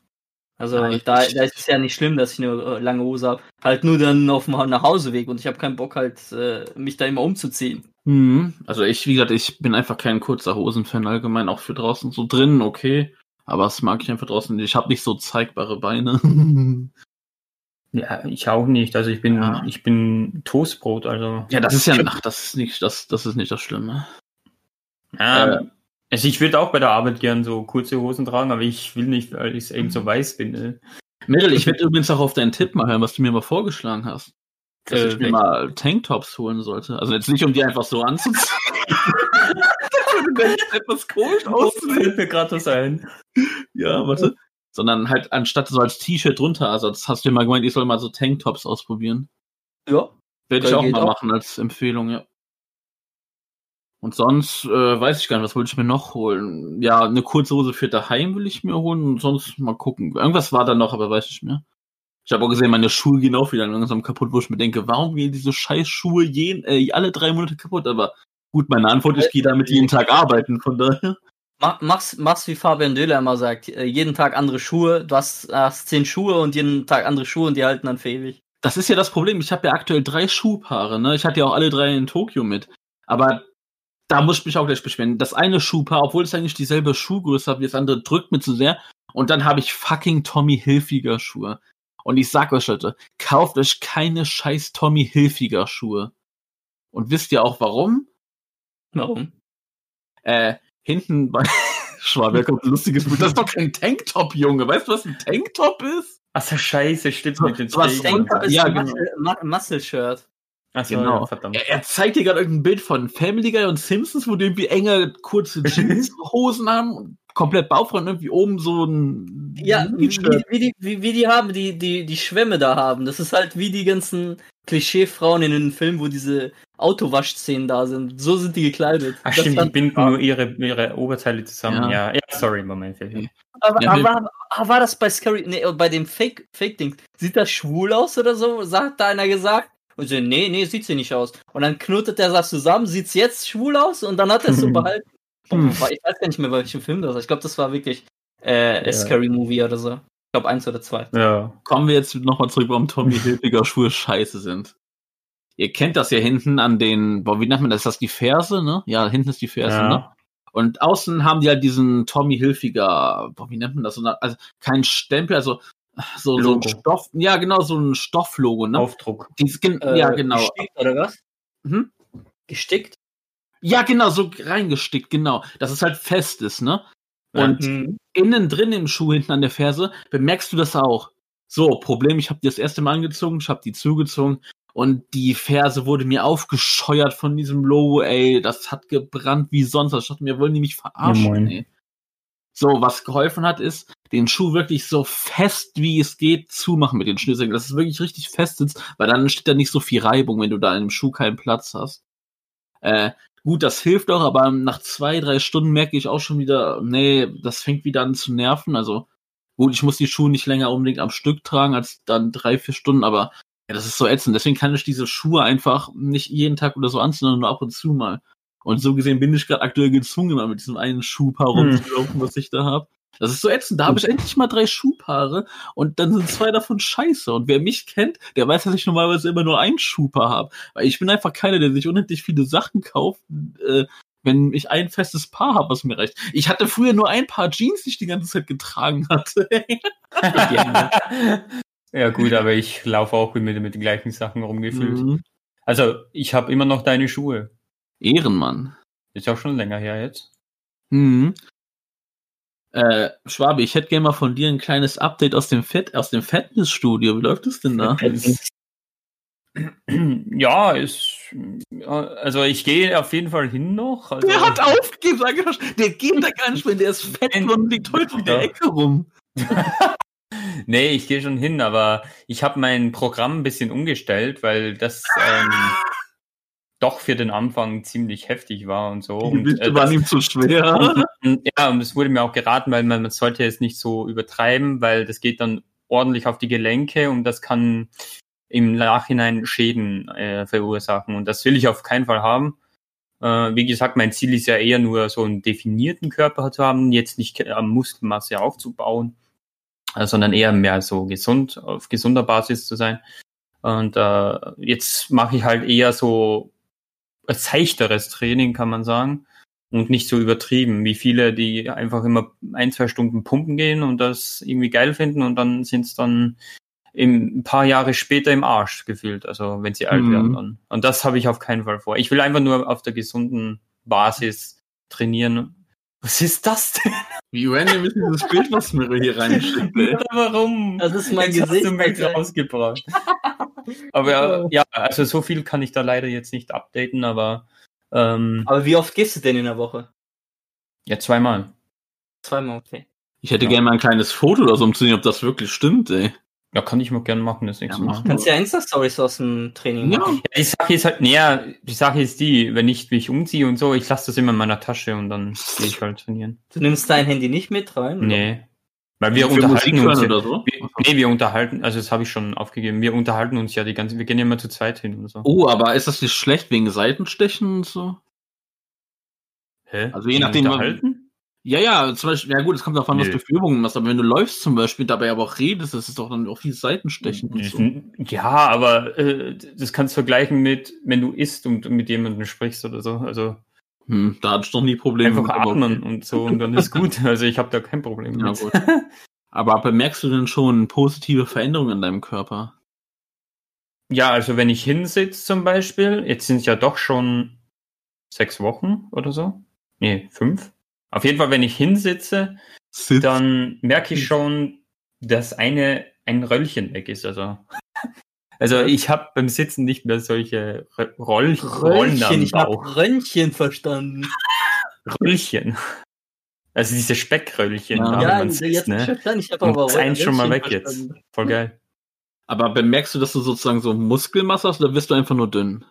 Also Ja, ich- da, da ist es ja nicht schlimm, dass ich eine äh, lange Hose habe. Halt nur dann auf dem Nachhauseweg und ich habe keinen Bock halt, äh, mich da immer umzuziehen. Hm, also ich, wie gesagt, ich bin einfach kein kurzer Hosenfan allgemein, auch für draußen. So drinnen, okay. Aber das mag ich einfach draußen. nicht. Ich habe nicht so zeigbare Beine. Ja, ich auch nicht. Also ich bin, Ja. ich bin Toastbrot, also. Ja, das ist ja, ach, das ist nicht, das, das ist nicht das Schlimme. Ähm, also ich würde auch bei der Arbeit gern so kurze Hosen tragen, aber ich will nicht, weil ich eben so weiß bin. Äh. Mädel, ich werde übrigens auch auf deinen Tipp mal hören, was du mir mal vorgeschlagen hast. Dass Äh, ich mir mal Tanktops holen sollte. Also jetzt nicht, um die einfach so anzuziehen. das ist etwas komisch fällt mir gerade das ein. Ja, warte. Sondern halt anstatt so als T-Shirt drunter, also das hast du dir mal gemeint, ich soll mal so Tanktops ausprobieren. Ja. Werde ich auch mal auch. machen als Empfehlung, ja. Und sonst äh, weiß ich gar nicht, was wollte ich mir noch holen? Ja, eine kurze Hose für daheim will ich mir holen und sonst mal gucken. Irgendwas war da noch, aber weiß ich nicht mehr. Ich habe auch gesehen, meine Schuhe gehen auch wieder langsam kaputt, wo ich mir denke, warum gehen diese scheiß Schuhe jeden, äh, alle drei Monate kaputt? Aber gut, meine Antwort, ich gehe damit jeden Tag arbeiten, von daher. Mach, mach's, mach's wie Fabian Döhler immer sagt. äh, Jeden Tag andere Schuhe. Du hast, hast zehn Schuhe und jeden Tag andere Schuhe und die halten dann für ewig. Das ist ja das Problem. Ich habe ja aktuell drei Schuhpaare, ne? Ich hatte ja auch alle drei in Tokio mit. Aber da muss ich mich auch gleich beschweren. Das eine Schuhpaar, obwohl es eigentlich dieselbe Schuhgröße hat wie das andere, drückt mir zu sehr. Und dann habe ich fucking Tommy Hilfiger Schuhe. Und ich sag euch, Leute, kauft euch keine scheiß Tommy Hilfiger Schuhe. Und wisst ihr auch warum? Warum? Äh, hinten bei Schwaber kommt ein lustiges Bild. Das ist doch kein Tanktop, Junge. Weißt du, was ein Tanktop ist? Achso, scheiße, stimmt mit so. ist Ja, ein genau. Muscle, Ma- Muscle-Shirt. Achso, Genau. ja, verdammt. Er, er zeigt dir gerade irgendein Bild von Family Guy und Simpsons, wo die irgendwie enge, kurze Jeanshosen haben und komplett bauchfrei und irgendwie oben so ein Ja, wie, wie, wie, die, wie, wie die haben, die, die, die Schwämme da haben. Das ist halt wie die ganzen Klischee-Frauen in den Filmen, wo diese Autowaschszenen da sind. So sind die gekleidet. Ach Das stimmt, die binden nur ihre, ihre Oberteile zusammen. Ja, ja, sorry, war mein Fehler. Aber, Ja, aber, aber war das bei Scary, nee, bei dem Fake, Fake-Ding, sieht das schwul aus oder so? Sagt da einer gesagt? Und so, nee, nee, sieht sie nicht aus. Und dann knotet er das zusammen, sieht's jetzt schwul aus? Und dann hat er es so behalten. Hm. Boah, Ich weiß gar nicht mehr, welchen Film das war. Ich glaube, das war wirklich äh, Ja. Scary Movie oder so. Ich glaube, eins oder zwei. Ja. Kommen wir jetzt nochmal zurück, warum Tommy Hilfiger Schuhe scheiße sind. Ihr kennt das ja hinten an den, boah, wie nennt man das? Ist das die Ferse, ne? Ja, hinten ist die Ferse, Ja. ne? Und außen haben die halt diesen Tommy Hilfiger, boah, wie nennt man das? Also kein Stempel, also so, so ein. Stoff, ja genau, so ein Stofflogo, ne? Aufdruck. Dies, Äh, ja, genau. Gestickt oder was? Mhm. Gestickt? Ja, genau, so reingestickt, genau. Dass es halt fest ist, ne? Und Mhm. innen drin im Schuh hinten an der Ferse bemerkst du das auch. So, Problem, ich habe die das erste Mal angezogen, ich habe die zugezogen und die Ferse wurde mir aufgescheuert von diesem Logo, ey, das hat gebrannt wie sonst. Ich dachte mir, wollen die mich verarschen, Ja, ey. So, was geholfen hat, ist, den Schuh wirklich so fest wie es geht zumachen mit den Schnürsenkeln, dass es wirklich richtig fest sitzt, weil dann steht da nicht so viel Reibung, wenn du da im Schuh keinen Platz hast. Äh, gut, das hilft auch, aber nach zwei, drei Stunden merke ich auch schon wieder, nee, das fängt wieder an zu nerven. Also, gut, ich muss die Schuhe nicht länger unbedingt am Stück tragen als dann drei, vier Stunden, aber ja, das ist so ätzend. Deswegen kann ich diese Schuhe einfach nicht jeden Tag oder so anziehen, sondern nur ab und zu mal. Und so gesehen bin ich gerade aktuell gezwungen, immer mit diesem einen Schuhpaar Hm. rumzulaufen, was ich da habe. Das ist so ätzend. Da habe ich endlich mal drei Schuhpaare und dann sind zwei davon scheiße. Und wer mich kennt, der weiß, dass ich normalerweise immer nur ein Schuhpaar habe. Weil ich bin einfach keiner, der sich unendlich viele Sachen kauft, äh, wenn ich ein festes Paar habe, was mir reicht. Ich hatte früher nur ein Paar Jeans, die ich die ganze Zeit getragen hatte. ja gut, aber ich laufe auch mit, mit den gleichen Sachen rumgefühlt. Mhm. Also, ich habe immer noch deine Schuhe. Ehrenmann. Ist auch schon länger her jetzt. Mhm. Äh, Schwabe, ich hätte gerne mal von dir ein kleines Update aus dem Fett, aus dem Fitnessstudio. Wie läuft es denn da? Ja, ist, also ich gehe auf jeden Fall hin noch. Also, Der hat aufgegeben, sag ich. Der geht da gar nicht mehr, der ist fett und liegt heute in der Ja. Ecke rum. Nee, ich gehe schon hin, aber ich habe mein Programm ein bisschen umgestellt, weil das ähm, doch für den Anfang ziemlich heftig war und so. Die Und, Gewichte äh, waren ihm zu schwer. und, ja, und es wurde mir auch geraten, weil man, man sollte es nicht so übertreiben, weil das geht dann ordentlich auf die Gelenke und das kann im Nachhinein Schäden äh, verursachen. Und das will ich auf keinen Fall haben. Äh, wie gesagt, mein Ziel ist ja eher nur so einen definierten Körper zu haben, jetzt nicht äh, Muskelmasse aufzubauen, äh, sondern eher mehr so gesund, auf gesunder Basis zu sein. Und äh, jetzt mache ich halt eher so seichteres Training, kann man sagen. Und nicht so übertrieben, wie viele, die einfach immer ein, zwei Stunden pumpen gehen und das irgendwie geil finden und dann sind es dann im, ein paar Jahre später im Arsch gefühlt, also wenn sie alt Mhm. werden. Dann. Und das habe ich auf keinen Fall vor. Ich will einfach nur auf der gesunden Basis trainieren. Was ist das denn? Wie random ist dieses Bild, was mir hier reinschickt? Warum? Das ist mein Jetzt hast Gesicht. du mich Alter. rausgebracht. aber ja, also so viel kann ich da leider jetzt nicht updaten, aber ähm, Aber wie oft gehst du denn in der Woche? ja, zweimal. Zweimal, okay. Ich hätte Ja. gerne mal ein kleines Foto oder so, um zu sehen, ob das wirklich stimmt, ey. Ja, kann ich mal gerne machen, das nächste Ja, Mal. Kannst ja Insta-Stories aus dem Training Ja. machen. Ja, die Sache ist halt, naja, die Sache ist die, wenn ich mich umziehe und so, ich lasse das immer in meiner Tasche und dann gehe ich halt trainieren. Du nimmst dein Handy nicht mit rein? oder? Nee. Weil wir unterhalten uns. Ja, so? wir, nee, wir unterhalten, also das habe ich schon aufgegeben. Wir unterhalten uns ja die ganze, wir gehen ja immer zu zweit hin und so. Oh, aber ist das nicht schlecht wegen Seitenstechen und so? Hä? also je nachdem, Unterhalten? Ja, ja, zum Beispiel, ja gut, es kommt darauf an, was du für Übungen machst, aber wenn du läufst zum Beispiel, dabei aber auch redest, das ist doch dann auch viel Seitenstechen und so. Ja, aber äh, das kannst du vergleichen mit, wenn du isst und mit jemandem sprichst oder so. Also Hm, da hatte ich noch nie Probleme einfach atmen und so und dann ist gut. Also ich habe da kein Problem Ja, mit. gut. Aber bemerkst du denn schon positive Veränderungen in deinem Körper? Ja, also wenn ich hinsitze zum Beispiel, jetzt sind es ja doch schon sechs Wochen oder so. Nee, fünf. Auf jeden Fall, wenn ich hinsitze, Sitz. dann merke ich schon, dass eine ein Röllchen weg ist. Also, also ich habe beim Sitzen nicht mehr solche Rö- Roll Rollen Röllchen, ich Bauch. hab Röntchen verstanden. Röllchen. Also diese Speckröllchen, Ja. da, ja, man jetzt sitzt, ne? verstanden. Ich hab Und aber ist eins schon mal weg jetzt. verstanden. Voll geil. Aber bemerkst du, dass du sozusagen so Muskelmasse hast oder wirst du einfach nur dünn?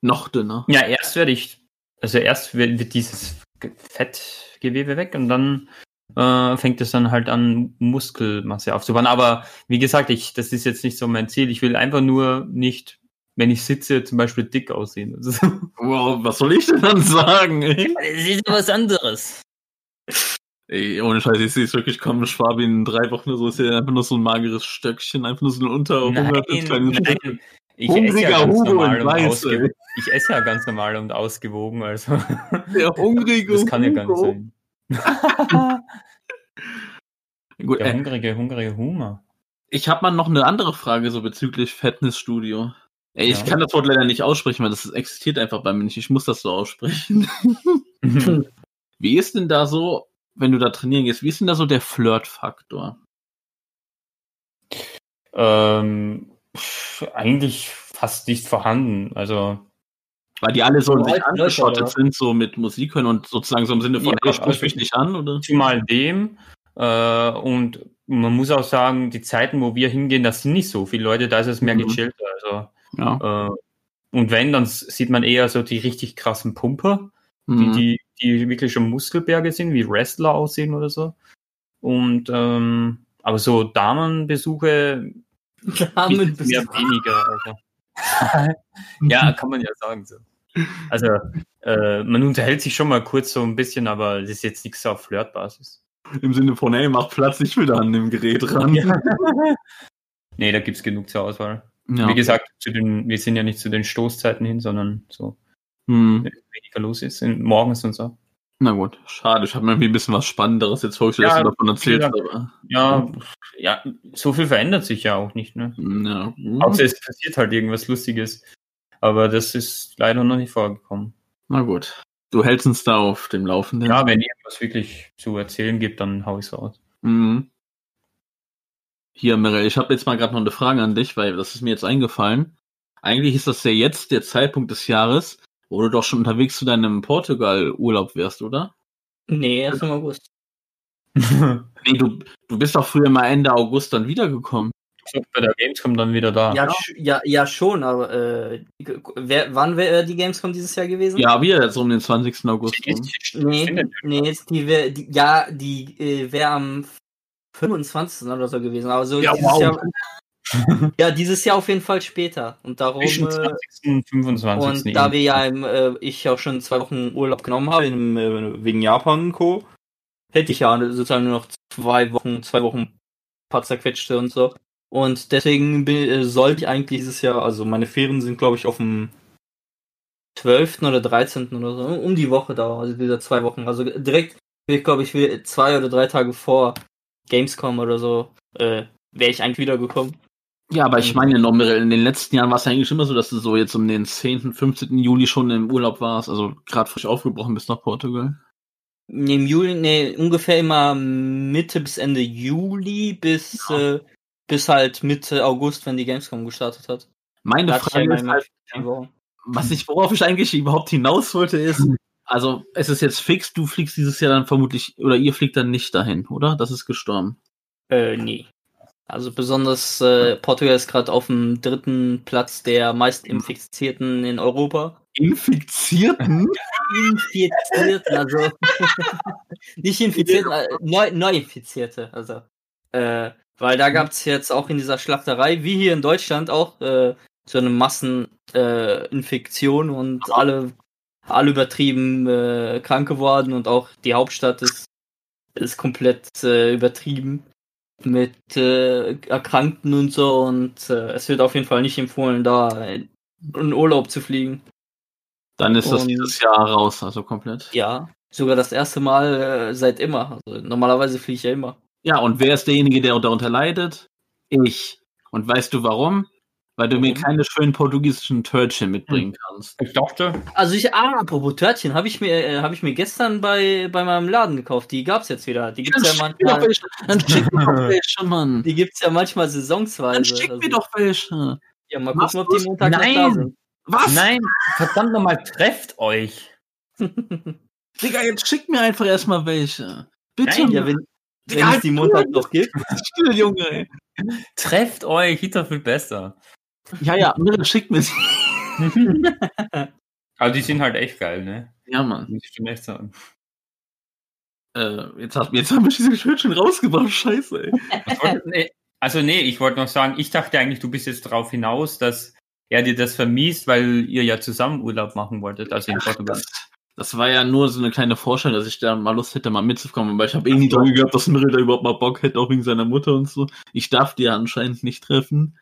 Noch dünner. Ja, erst werde ich, also erst wird, dieses Ge- Fettgewebe weg und dann äh, fängt es dann halt an, Muskelmasse aufzubauen. Aber wie gesagt, ich, das ist jetzt nicht so mein Ziel. Ich will einfach nur nicht, wenn ich sitze, zum Beispiel dick aussehen. Ist, Wow, was soll ich denn dann sagen, ey? das ist was anderes. Ey, ohne Scheiß, ich sehe es wirklich komisch, Fabi, in drei Wochen oder so ist ja einfach nur so ein mageres Stöckchen, einfach nur so ein nein. Ich esse ja ganz Hugo normal und Weiß, ausgewogen. Ich esse ja ganz normal und ausgewogen, also Der hungrige das kann ja gar nicht sein. Gut, Der äh, hungrige, hungrige Humor. ich habe mal noch eine andere Frage so bezüglich Fitnessstudio. Ey, ich Ja. kann das Wort leider nicht aussprechen, weil das existiert einfach bei mir nicht. Ich muss das so aussprechen. Wie ist denn da so, wenn du da trainieren gehst, wie ist denn da so der Flirt-Faktor? ähm, eigentlich fast nicht vorhanden. Also Weil die alle so in sich angeschottet oder? sind, so mit Musik hören und sozusagen so im Sinne von, Ja, ey, sprich mich nicht an, oder? zumal dem äh, und man muss auch sagen, die Zeiten, wo wir hingehen, das sind nicht so viele Leute, da ist es mehr Mhm. gechillter. Also Ja. äh, und wenn, dann sieht man eher so die richtig krassen Pumper, Mhm. die, die, die wirklich schon Muskelberge sind, wie Wrestler aussehen oder so. Und ähm, aber so Damenbesuche Damen ist mehr weniger. Also. ja, kann man ja sagen so. Also äh, man unterhält sich schon mal kurz so ein bisschen, aber das ist jetzt nichts auf Flirtbasis. Im Sinne von, ey, mach Platz, ich will da an dem Gerät ran. Ja. nee, da gibt's genug zur Auswahl. Ja. Wie gesagt, den, wir sind ja nicht zu den Stoßzeiten hin, sondern so, Hm. wenn weniger los ist, in, morgens und so. Na gut, schade. Ich habe mir irgendwie ein bisschen was Spannenderes jetzt vorgestellt, Ja, dass du davon erzählst. wie gesagt. Aber, Ja, ja, so viel verändert sich ja auch nicht, ne? ja. Außer es passiert halt irgendwas Lustiges. Aber das ist leider noch nicht vorgekommen. Na gut. Du hältst uns da auf dem Laufenden. Ja, wenn irgendwas wirklich zu erzählen gibt, dann hau ich's raus. Mhm. Hier, Mirel, ich habe jetzt mal gerade noch eine Frage an dich, weil das ist mir jetzt eingefallen. Eigentlich ist das ja jetzt der Zeitpunkt des Jahres, wo du doch schon unterwegs zu deinem Portugal-Urlaub wärst, oder? Nee, erst im August. Nee, du, du bist doch früher mal Ende August dann wiedergekommen. Bei der Gamescom dann wieder da. Ja, ja, ja, schon, aber äh, wer, wann wäre die Gamescom dieses Jahr gewesen? Ja, wieder jetzt um den 20. August. Die Nee, nee, die wär, die, ja, die äh, wäre am 25. oder so gewesen. Aber so Ja, dieses wow. Jahr, ja, dieses Jahr auf jeden Fall später. Und darum, Zwischen äh, 20. und 25. und da wir ja im, äh, ich auch schon zwei Wochen Urlaub genommen habe, im, äh, wegen Japan und Co., hätte ich ja sozusagen nur noch zwei Wochen, zwei Wochen paar zerquetschte und so. Und deswegen bin, äh, sollte ich eigentlich dieses Jahr, also meine Ferien sind glaube ich auf dem 12. oder 13. oder so, um die Woche da, also wieder zwei Wochen. Also direkt, ich glaube ich, zwei oder drei Tage vor Gamescom oder so, äh, wäre ich eigentlich wiedergekommen. Ja, aber ich meine, noch, in den letzten Jahren war es eigentlich immer so, dass du so jetzt um den 10., 15. Juli schon im Urlaub warst, also gerade frisch aufgebrochen bist nach Portugal. Nee, Im Juli, nee, ungefähr immer Mitte bis Ende Juli bis, Ja. äh, bis halt Mitte August, wenn die Gamescom gestartet hat. Meine Da ja Frage ist halt, was ich, worauf ich eigentlich überhaupt hinaus wollte, ist, also es ist jetzt fix, du fliegst dieses Jahr dann vermutlich, oder ihr fliegt dann nicht dahin, oder? Das ist gestorben. Äh, nee. Also besonders äh, Portugal ist gerade auf dem dritten Platz der meist Infizierten in Europa. Infizierten? Infizierten, also nicht Infizierten, äh, neu, Neuinfizierte, also. Äh, weil da gab's jetzt auch in dieser Schlachterei, wie hier in Deutschland auch, äh, so eine Masseninfektion äh, und alle, alle übertrieben äh, krank geworden und auch die Hauptstadt ist, ist komplett äh, übertrieben mit äh, Erkrankten und so und äh, es wird auf jeden Fall nicht empfohlen, da in Urlaub zu fliegen. Dann ist das Und- dieses Jahr raus, also komplett. Ja, sogar das erste Mal äh, seit immer. Also normalerweise fliege ich ja immer. Ja, und wer ist derjenige, der darunter leidet? Ich. Und weißt du warum? Weil du mir keine schönen portugiesischen Törtchen mitbringen kannst. Ich dachte, Also ich, ah, apropos Törtchen, habe ich mir, äh, habe ich mir gestern bei, bei meinem Laden gekauft. Die gab's jetzt wieder. Die gibt's ja schick mir doch manchmal, welche, dann schick mir doch welche, Mann. die gibt's ja manchmal saisonsweise. Dann schick Also, mir doch welche. Ja, mal gucken, ob die? Montag noch da Nein. sind. Was? nein, verdammt nochmal, trefft euch. Digga, jetzt schick mir einfach erstmal welche. Bitte. Nein, ja, wenn, Digga, wenn es halt die Montag noch gibt. still, Junge. ey. Trefft euch, doch viel besser. Ja, ja, Mirre, schick mir sie. Aber die sind halt echt geil, ne? Ja, Mann. Muss ich schon echt sagen. Äh, jetzt, hat, jetzt haben wir diese Schildchen rausgebracht. Scheiße, ey. Was wollt- nee, also nee, ich wollte noch sagen, ich dachte eigentlich, du bist jetzt darauf hinaus, dass er dir das vermiest, weil ihr ja zusammen Urlaub machen wolltet, also in Portugal. Das, das war ja nur so eine kleine Vorstellung, dass ich da mal Lust hätte, mal mitzukommen. Aber ich habe eh nie dran gehabt, dass Mirre da überhaupt mal Bock hätte, auch wegen seiner Mutter und so. Ich darf die ja anscheinend nicht treffen.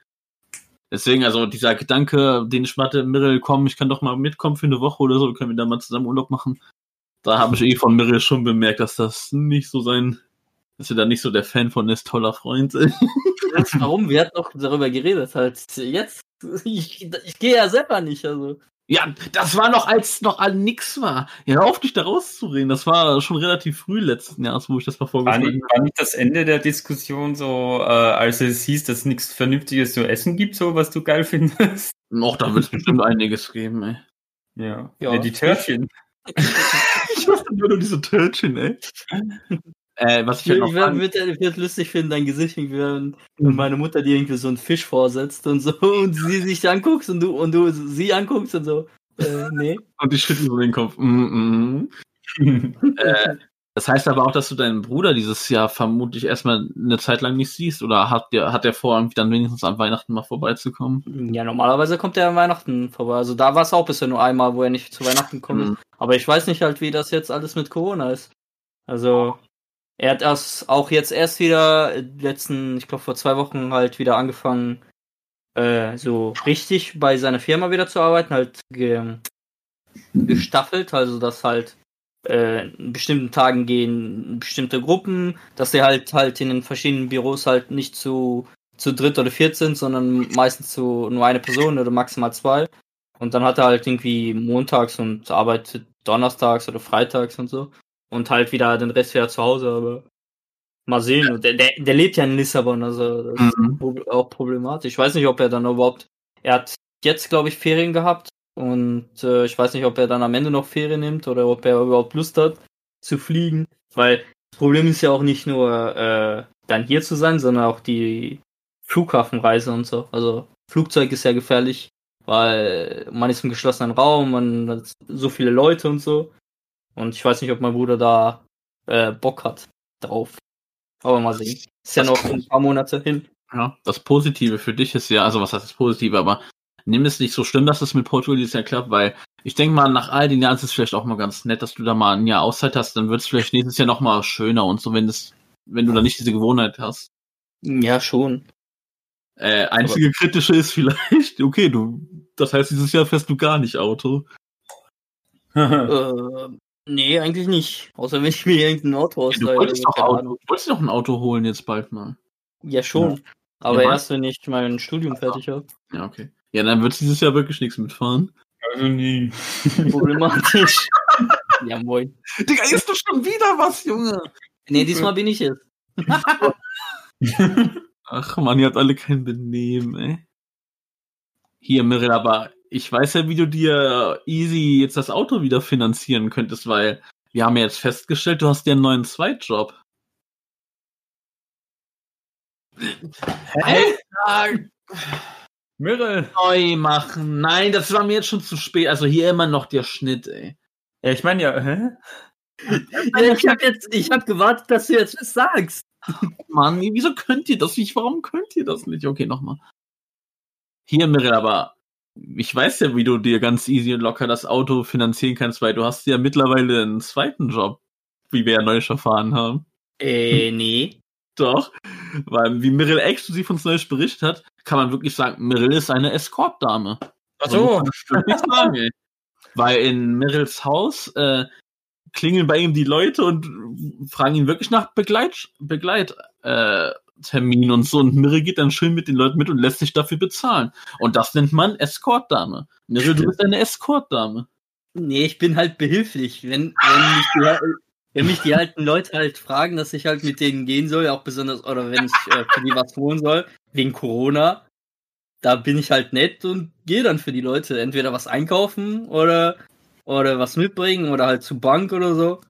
Deswegen, also dieser Gedanke, den ich hatte, Mirre, komm, ich kann doch mal mitkommen für eine Woche oder so, können wir da mal zusammen Urlaub machen. Da habe ich eh von Mirre schon bemerkt, dass das nicht so sein, dass er da nicht so der Fan von ist, toller Freund. Warum? Wir hatten noch darüber geredet. Halt jetzt, ich, ich gehe ja selber nicht. Also. Ja, das war noch, als noch all nix war. Ja, auf dich da rauszureden. Das war schon relativ früh letzten Jahres, wo ich das mal vorgeschlagen nicht, war nicht das Ende der Diskussion so, äh, als es hieß, dass es nichts Vernünftiges zu essen gibt, so was du geil findest? Noch, da wird es bestimmt einiges geben, ey. Ja. Ja. ja die Törtchen. Ich hasse nur noch diese Törtchen, ey. äh, was ich Ich, ich würde lustig finden, dein Gesicht, irgendwie, wenn Mhm. meine Mutter dir irgendwie so einen Fisch vorsetzt und so und sie sich anguckst und du und du sie anguckst und so. Äh, nee. und die schütteln so den Kopf. Mm -mm. äh, das heißt aber auch, dass du deinen Bruder dieses Jahr vermutlich erstmal eine Zeit lang nicht siehst oder hat der, hat der vor, irgendwie dann wenigstens an Weihnachten mal vorbeizukommen? Ja, normalerweise kommt er an Weihnachten vorbei. Also da war es auch bisher nur einmal, wo er nicht zu Weihnachten kommt. Mhm. Aber ich weiß nicht halt, wie das jetzt alles mit Corona ist. Also, er hat erst auch jetzt erst wieder letzten, ich glaube vor zwei Wochen halt wieder angefangen, äh, so richtig bei seiner Firma wieder zu arbeiten, halt ge gestaffelt, also dass halt äh, in bestimmten Tagen gehen bestimmte Gruppen, dass sie halt halt in den verschiedenen Büros halt nicht zu zu dritt oder viert sind, sondern meistens zu nur eine Person oder maximal zwei. Und dann hat er halt irgendwie montags und arbeitet donnerstags oder freitags und so. Und halt wieder den Rest wieder zu Hause, aber mal sehen. Der, der, der lebt ja in Lissabon, also das ist Mhm. prob- auch problematisch. Ich weiß nicht, ob er dann überhaupt. Er hat jetzt, glaube ich, Ferien gehabt. Und äh, ich weiß nicht, ob er dann am Ende noch Ferien nimmt oder ob er überhaupt Lust hat zu fliegen. Weil das Problem ist ja auch nicht nur äh, dann hier zu sein, sondern auch die Flughafenreise und so. Also Flugzeug ist ja gefährlich, weil man ist im geschlossenen Raum, man hat so viele Leute und so. Und ich weiß nicht, ob mein Bruder da äh, Bock hat drauf. Aber mal sehen. Ist ja noch ein paar Monate hin. Ja, das Positive für dich ist ja, also was heißt das Positive, aber nimm es nicht so schlimm, dass es mit Portugal dieses Jahr klappt, weil ich denke mal, nach all den Jahren ist es vielleicht auch mal ganz nett, dass du da mal ein Jahr Auszeit hast, dann wird es vielleicht nächstes Jahr noch mal schöner und so, wenn es, wenn du da nicht diese Gewohnheit hast. Ja, schon. Äh, einzige kritische ist vielleicht, okay, du, das heißt, dieses Jahr fährst du gar nicht Auto. Äh, nee, eigentlich nicht. Außer wenn ich mir irgendein Auto Du ausleihe. wolltest, doch Auto, du wolltest doch ein Auto holen jetzt bald mal. Ja, schon. Aber Ja, erst, wenn ich mein Studium fertig habe. Ja, okay. Ja, dann wird dieses Jahr wirklich nichts mitfahren. Also nie. Problematisch. ja, moin. Digga, ist doch schon wieder was, Junge. Nee, diesmal bin ich es. Ach man, ihr habt alle kein Benehmen, ey. Hier, Mirel, aber ich weiß ja, wie du dir easy jetzt das Auto wieder finanzieren könntest, weil wir haben ja jetzt festgestellt, du hast dir einen neuen Zweitjob. Alter, Mirrell. neu machen. Nein, das war mir jetzt schon zu spät. Also hier immer noch der Schnitt, ey. Ja, ich meine ja, hä? Ja, ich habe jetzt, ich habe gewartet, dass du jetzt was sagst. Mann, wieso könnt ihr das nicht? Warum könnt ihr das nicht? Okay, nochmal. Hier, Mirel, aber ich weiß ja, wie du dir ganz easy und locker das Auto finanzieren kannst, weil du hast ja mittlerweile einen zweiten Job, wie wir ja neulich erfahren haben. Äh, nee. Doch, weil wie Mirel exklusiv uns neulich berichtet hat, kann man wirklich sagen, Mirel ist eine Escort-Dame. Ach so. Wirklich sagen. Weil in Mirrels Haus äh, klingeln bei ihm die Leute und fragen ihn wirklich nach Begleit, Begleit äh, Termin und so. Und Mirrel geht dann schön mit den Leuten mit und lässt sich dafür bezahlen. Und das nennt man Escort-Dame. Mirrel, du bist eine Escort-Dame. Nee, ich bin halt behilflich. Wenn, wenn, mich die, wenn mich die alten Leute halt fragen, dass ich halt mit denen gehen soll, auch besonders, oder wenn ich äh, für die was holen soll, wegen Corona, da bin ich halt nett und gehe dann für die Leute. Entweder was einkaufen oder, oder was mitbringen oder halt zur Bank oder so.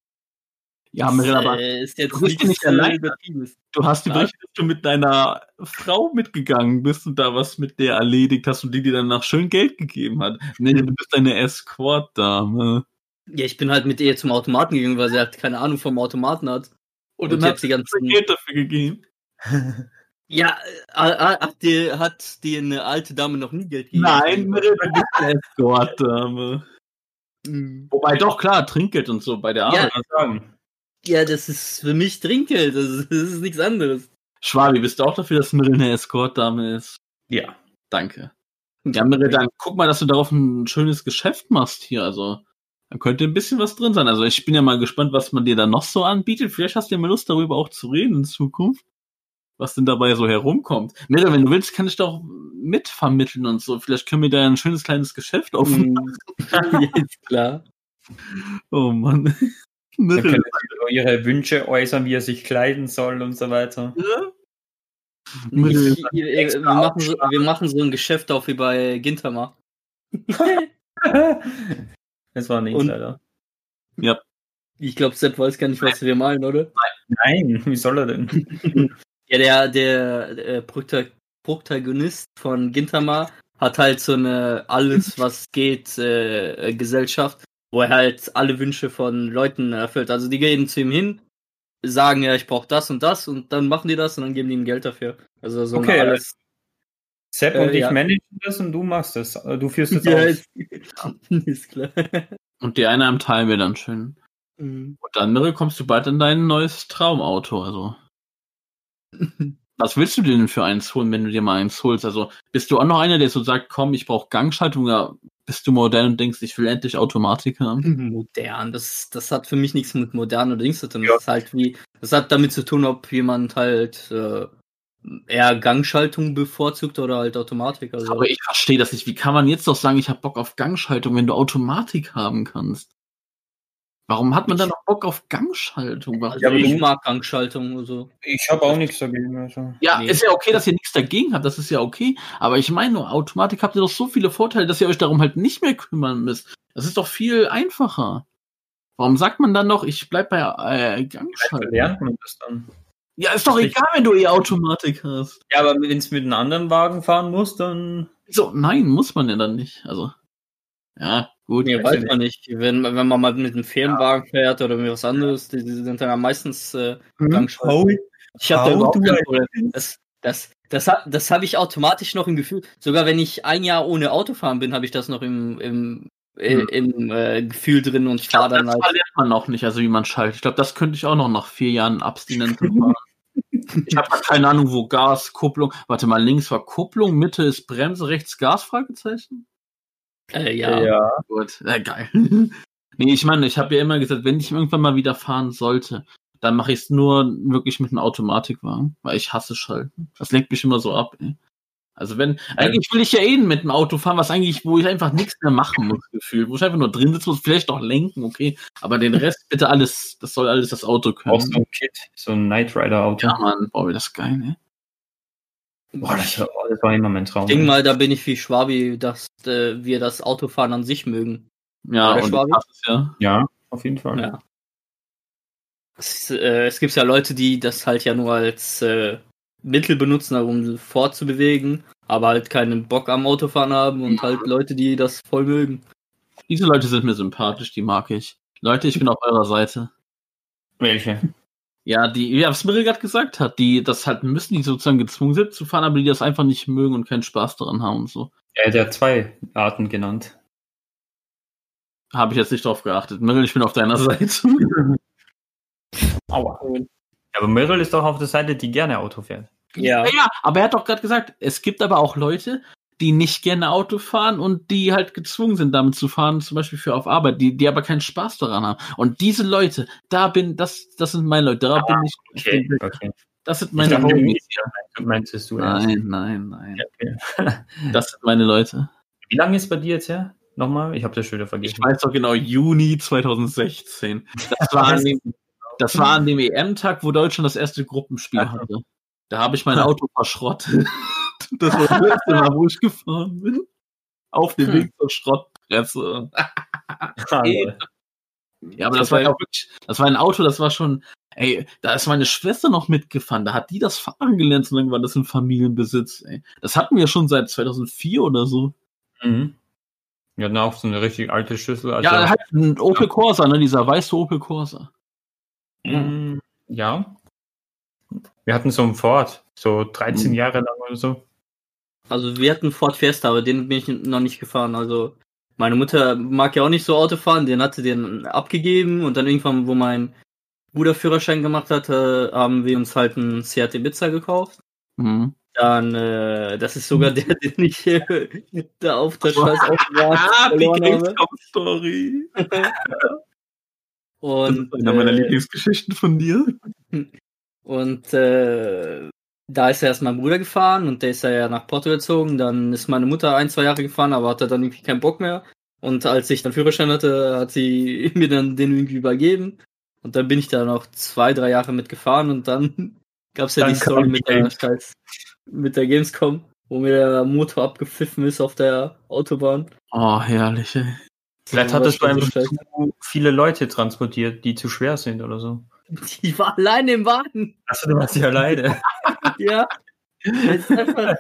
Ja, Mirrel, aber äh, ist jetzt du bist nicht äh. Übertriebenes. du hast die? Berichte, dass du mit deiner Frau mitgegangen bist und da was mit der erledigt hast und die dir danach schön Geld gegeben hat. Nee, du bist eine Escort-Dame. Ja, ich bin halt mit ihr zum Automaten gegangen, weil sie halt keine Ahnung vom Automaten hat. Und Und dann ich hab hat sie ganzen. Geld dafür gegeben. Ja, äh, hat dir, hat dir eine alte Dame noch nie Geld gegeben? Nein, Mirel, du bist eine Escort-Dame. Mhm. Wobei doch, klar, Trinkgeld und so bei der Arbeit. Ja. sagen. Ja, das ist für mich Trinkgeld, das ist, das ist nichts anderes. Schwabi, bist du auch dafür, dass Mirel eine Escort-Dame ist? Ja. Danke. Ja, Mirel, dann guck mal, dass du darauf ein schönes Geschäft machst hier. Also, da könnte ein bisschen was drin sein. Also, ich bin ja mal gespannt, was man dir da noch so anbietet. Vielleicht hast du ja mal Lust, darüber auch zu reden in Zukunft. Was denn dabei so herumkommt. Mirel, wenn du willst, kann ich doch mitvermitteln und so. Vielleicht können wir da ein schönes kleines Geschäft aufmachen. Mhm. Jetzt klar. Oh Mann. Dann können sie ihre Wünsche äußern, wie er sich kleiden soll und so weiter. ja? Ich, ich, wir, machen so, wir machen so ein Geschäft auf wie bei Gintama. Das war nichts, Und- Alter. Ich glaube, Sepp weiß gar nicht, was wir meinen, oder? Nein, wie soll er denn? Ja, der, der, der Prota- Protagonist von Gintama hat halt so eine alles, was geht, äh, Gesellschaft, wo er halt alle Wünsche von Leuten erfüllt. Also die gehen zu ihm hin, sagen ja, ich brauche das und das und dann machen die das und dann geben die ihm Geld dafür. Also so Okay, eine alles. Sepp Äh, und ich ja. managen das und du machst das. Äh, Du führst es Ja, aus. ist, ist klar. Und die eine am teilen wir dann schön. Mhm. Und dann, Mirre, kommst du bald in dein neues Traumauto. Also, was willst du dir denn für eins holen, wenn du dir mal eins holst? Also, bist du auch noch einer, der so sagt, komm, ich brauche Gangschaltung, oder bist du modern und denkst, ich will endlich Automatik haben? Modern, das, das hat für mich nichts mit modern oder Dings zu tun. Ja. Das ist halt wie, das hat damit zu tun, ob jemand halt äh, eher Gangschaltung bevorzugt oder halt Automatik. Also. Aber ich verstehe das nicht. Wie kann man jetzt doch sagen, ich habe Bock auf Gangschaltung, wenn du Automatik haben kannst? Warum hat man dann noch Bock auf Gangschaltung? Warum? Ja, aber ich mag Gangschaltung. Also. Ich habe auch nichts dagegen. Also. Ja, Nee. ist ja okay, dass ihr nichts dagegen habt, das ist ja okay. Aber ich meine, nur, Automatik habt ihr doch so viele Vorteile, dass ihr euch darum halt nicht mehr kümmern müsst. Das ist doch viel einfacher. Warum sagt man dann noch, ich bleib bei äh, Gangschaltung? Lernt man das dann. Ja, ist doch egal, wenn du eh Automatik hast. Ja, aber wenn es mit einem anderen Wagen fahren muss, dann. So, nein, muss man ja dann nicht. Also, ja, gut. Nee, weiß man nicht. Wenn, wenn man mal mit einem Ferienwagen fährt oder mit was anderes, die, die sind dann ja meistens äh, Gangschaltung. Ich habe da How überhaupt kein Problem. Das, das, das, das habe ich automatisch noch im Gefühl. Sogar wenn ich ein Jahr ohne Auto fahren bin, habe ich das noch im, im, äh, Hm. im äh, Gefühl drin und ich fahre dann das halt. verlernt man auch nicht, also wie man schaltet. Ich glaube, das könnte ich auch noch nach vier Jahren abstinent fahren. Ich habe keine Ahnung, wo Gas, Kupplung. Warte mal, links war Kupplung, Mitte ist Bremse, rechts Gas? Fragezeichen. Äh, ja. ja. Gut, äh, geil. nee, ich meine, ich habe ja immer gesagt, wenn ich irgendwann mal wieder fahren sollte, dann mache ich es nur wirklich mit einem Automatikwagen, weil ich hasse Schalten. Das lenkt mich immer so ab, ey. Also wenn, eigentlich will ich ja eh mit dem Auto fahren, was eigentlich, wo ich einfach nichts mehr machen muss, gefühlt. Wo ich einfach nur drin sitzen muss, vielleicht noch lenken, okay. Aber den Rest bitte alles, das soll alles das Auto können. Auch so ein Kit, so ein Knight Rider Auto. Ja, Mann, boah, wie das geil, ne? Boah, das war, das war immer mein Traum. Ich denke mal, da bin ich wie Schwabi, dass äh, wir das Autofahren an sich mögen. Ja, und Schwabi? das ja. Ja, auf jeden Fall. Ja. Es, äh, es gibt ja Leute, die das halt ja nur als äh, Mittel benutzen, um fortzubewegen, aber halt keinen Bock am Autofahren haben und halt Leute, die das voll mögen. Diese Leute sind mir sympathisch, die mag ich. Leute, ich bin auf eurer Seite. Welche? Ja, die, ja, was Mirel gerade gesagt hat, die das halt müssen, die sozusagen gezwungen sind zu fahren, aber die das einfach nicht mögen und keinen Spaß daran haben und so. Er hat ja zwei Arten genannt. Habe ich jetzt nicht drauf geachtet. Mirel, ich bin auf deiner Seite. Aua. Aber Meryl ist doch auf der Seite, die gerne Auto fährt. Ja. Ja, ja, aber er hat doch gerade gesagt, es gibt aber auch Leute, die nicht gerne Auto fahren und die halt gezwungen sind, damit zu fahren, zum Beispiel für auf Arbeit, die, die aber keinen Spaß daran haben. Und diese Leute, da bin, das, das sind meine Leute, da bin ich, ich Okay, bin, okay. das sind Ich meine. Meintest du erst? Nein, nein, nein. Okay. Das sind meine Leute. Wie lange ist bei dir jetzt her? Nochmal? Ich habe das schon wieder Ich vergessen. weiß doch genau, Juni 2016. Das war an dem, das war an dem EM-Tag, wo Deutschland das erste Gruppenspiel hatte. Da habe ich mein Auto verschrottet. Das war das letzte Mal, wo ich gefahren bin. Auf dem Weg zur Schrottpresse. Ja, aber das war ja auch wirklich, das war ein Auto, das war schon, ey, da ist meine Schwester noch mitgefahren, da hat die das Fahren gelernt, lange war das in Familienbesitz, ey. Das hatten wir schon seit 2004 oder so. mhm. Wir hatten auch so eine richtig alte Schüssel. Also, ja, halt ein Opel Corsa, ne, dieser weiße Opel Corsa. Mm, ja. Wir hatten so einen Ford, so 13 Mhm. Jahre lang oder so. Also wir hatten Ford Fiesta, aber den bin ich noch nicht gefahren. Also meine Mutter mag ja auch nicht so Auto fahren, den hatte den abgegeben und dann irgendwann, wo mein Bruder Führerschein gemacht hatte, haben wir uns halt einen Seat Ibiza gekauft. Mhm. Dann, äh, das ist sogar der, den ich äh, da auf der scheiß Ah, die verloren habe. Gamescom-Story. Und, Einer meiner äh, Lieblingsgeschichten von dir. Und äh, da ist er erst mein Bruder gefahren und der ist ja nach Portugal gezogen. Dann ist meine Mutter ein, zwei Jahre gefahren, aber hatte dann irgendwie keinen Bock mehr. Und als ich dann Führerschein hatte, hat sie mir dann den irgendwie übergeben. Und dann bin ich da noch zwei, drei Jahre mitgefahren und dann gab es ja Dann die Story mit der. Scheiß, mit der Gamescom, wo mir der Motor abgepfiffen ist auf der Autobahn. Oh, herrlich, ey. Vielleicht du was einfach zu viele Leute transportiert, die zu schwer sind oder so. Die war alleine im Wagen. Achso, du warst ja alleine. Ja. Das ist einfach.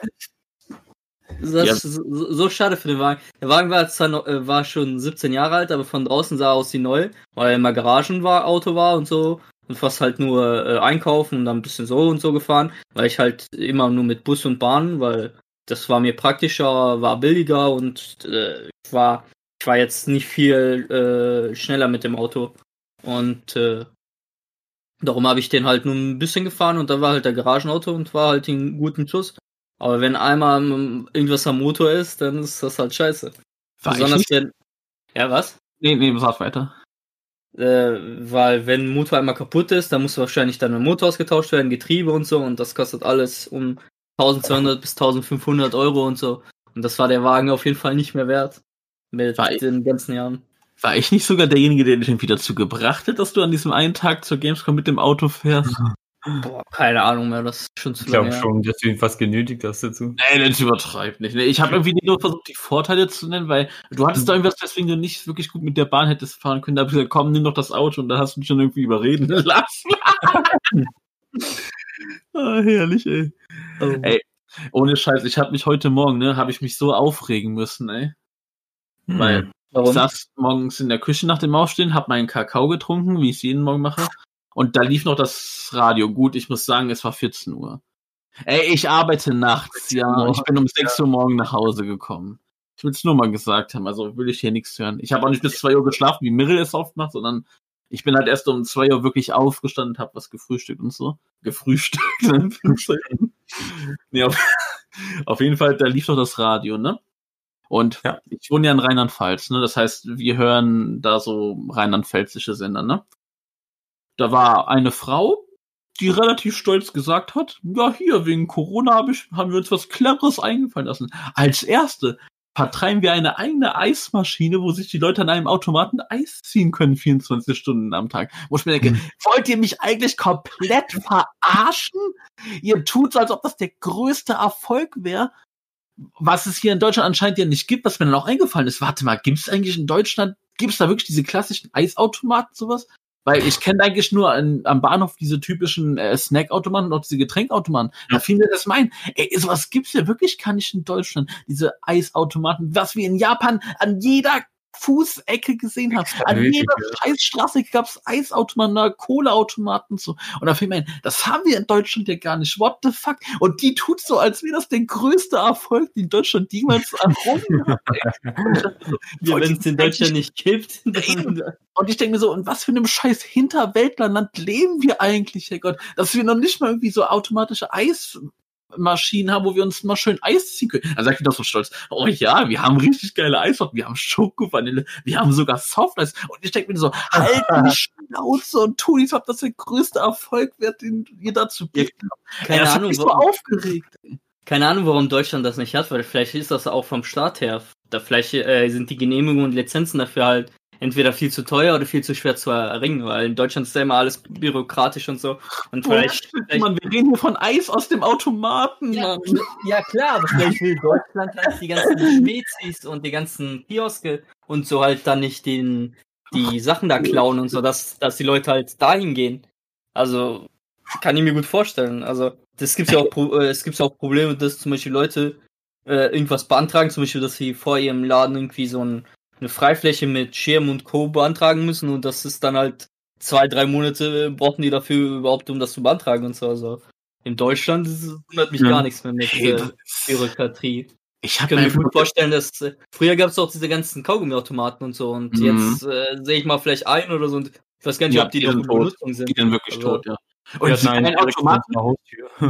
Das ist Ja. so, so schade für den Wagen. Der Wagen war, zwar noch, äh, war schon 17 Jahre alt, aber von draußen sah er aus wie neu, weil er immer Garagen war, Auto war und so. Und fast halt nur äh, einkaufen und dann ein bisschen so und so gefahren, weil ich halt immer nur mit Bus und Bahn, weil das war mir praktischer, war billiger und äh, ich war ich war jetzt nicht viel äh, schneller mit dem Auto. Und äh, darum habe ich den halt nur ein bisschen gefahren und da war halt der Garagenauto und war halt in guten Schuss. Aber wenn einmal irgendwas am Motor ist, dann ist das halt scheiße. War Besonders wenn. Ja, was? Nee, nee, sag weiter. Äh, weil wenn ein Motor einmal kaputt ist, dann muss wahrscheinlich dann ein Motor ausgetauscht werden, Getriebe und so und das kostet alles um 1200 bis 1500 Euro und so. Und das war der Wagen auf jeden Fall nicht mehr wert. Mit War den ganzen Jahren. War ich nicht sogar derjenige, der dich irgendwie dazu gebracht hat, dass du an diesem einen Tag zur Gamescom mit dem Auto fährst? Boah, keine Ahnung mehr, das ist schon zu Ich glaube schon, dass du ihn fast genötigt hast dazu. Nee, das übertreibt nicht. Nee, ich habe irgendwie nur versucht, die Vorteile zu nennen, weil du hattest da irgendwas, weswegen du nicht wirklich gut mit der Bahn hättest fahren können. Da hab ich gesagt, komm, nimm doch das Auto und da hast du mich schon irgendwie überreden lassen. ah, herrlich, ey. Oh. Ey, Ohne Scheiß, ich habe mich heute Morgen, ne, habe ich mich so aufregen müssen, ey. Weil ich Warum? saß morgens in der Küche nach dem Aufstehen, habe meinen Kakao getrunken, wie ich es jeden Morgen mache. Und da lief noch das Radio. Gut, ich muss sagen, es war 14 Uhr. Ey, ich arbeite nachts, ja. Ich bin um 6 Uhr morgen nach Hause gekommen. Ich will es nur mal gesagt haben, also will ich hier nichts hören. Ich habe auch nicht bis 2 Uhr geschlafen, wie Mirrell es oft macht, sondern ich bin halt erst um 2 Uhr wirklich aufgestanden und habe was gefrühstückt und so. Gefrühstückt. nee, auf, auf jeden Fall, da lief doch das Radio, ne? Und Ja. ich wohne ja in Rheinland-Pfalz, ne? Das heißt, wir hören da so rheinland-pfälzische Sender, ne? Da war eine Frau, die relativ stolz gesagt hat, ja hier, wegen Corona hab ich, haben wir uns was Cleveres eingefallen lassen. Als erste vertreiben wir eine eigene Eismaschine, wo sich die Leute an einem Automaten Eis ziehen können, 24 Stunden am Tag. Wo ich mir denke, Mhm. wollt ihr mich eigentlich komplett verarschen? Ihr tut so, als ob das der größte Erfolg wäre. Was es hier in Deutschland anscheinend ja nicht gibt, was mir dann auch eingefallen ist. Warte mal, gibt es eigentlich in Deutschland, gibt es da wirklich diese klassischen Eisautomaten, sowas? Weil ich kenne eigentlich nur an, am Bahnhof diese typischen äh, Snackautomaten und auch diese Getränkautomaten. Da fiel mir das mein. Ey, sowas gibt's ja wirklich gar nicht in Deutschland. Diese Eisautomaten, was wir in Japan an jeder Fußecke gesehen haben. An jeder. Scheißstraße gab's Eisautomaten, da Kohleautomaten und so. Und da fiel mir ein, das haben wir in Deutschland ja gar nicht. What the fuck? Und die tut so, als wäre das der größte Erfolg, den Deutschland jemals errungen hat. Ja, wenn es in Deutschland nicht gibt, und ich denke mir so, in was für einem scheiß Hinterwäldlerland leben wir eigentlich, Herrgott? Dass wir noch nicht mal irgendwie so automatische Eismaschinen haben, wo wir uns mal schön Eis ziehen können. Dann sagt die doch so stolz, oh ja, wir haben richtig geile Eissorten, wir haben Schoko-Vanille, wir haben sogar Softeis. Und ich denke mir so, halt die Schnauze und tu dies, ob das der größte Erfolg wird, den ihr dazu. Ey, keine hat Ahnung, so warum, aufgeregt. keine Ahnung, warum Deutschland das nicht hat, weil vielleicht ist das auch vom Staat her. Da vielleicht äh, sind die Genehmigungen und Lizenzen dafür halt entweder viel zu teuer oder viel zu schwer zu erringen, weil in Deutschland ist ja immer alles bürokratisch und so. Und vielleicht, vielleicht Mann, wir reden hier von Eis aus dem Automaten, Ja, Mann. ja klar, aber vielleicht will Deutschland halt die ganzen Spezies und die ganzen Kioske und so halt dann nicht den, die Sachen da klauen und so, dass, dass die Leute halt dahin gehen. Also, kann ich mir gut vorstellen. Also, das gibt's ja auch, äh, es gibt ja auch Probleme, dass zum Beispiel Leute äh, irgendwas beantragen, zum Beispiel, dass sie vor ihrem Laden irgendwie so ein, eine Freifläche mit Schirm und Co. beantragen müssen und das ist dann halt zwei, drei Monate äh, brauchen die dafür überhaupt, um das zu beantragen und so. Also, in Deutschland wundert mich Ja. gar nichts mehr mit Hey, äh, Bürokratie. ich kann mir gut vorstellen, dass äh, früher gab es auch diese ganzen Kaugummiautomaten und so und Mhm. jetzt äh, sehe ich mal vielleicht ein oder so und ich weiß gar nicht, Ja, ob die die noch sind in. Benutzung sind. die dann wirklich Also, tot, ja. Wir Und hatten diese einen Automaten,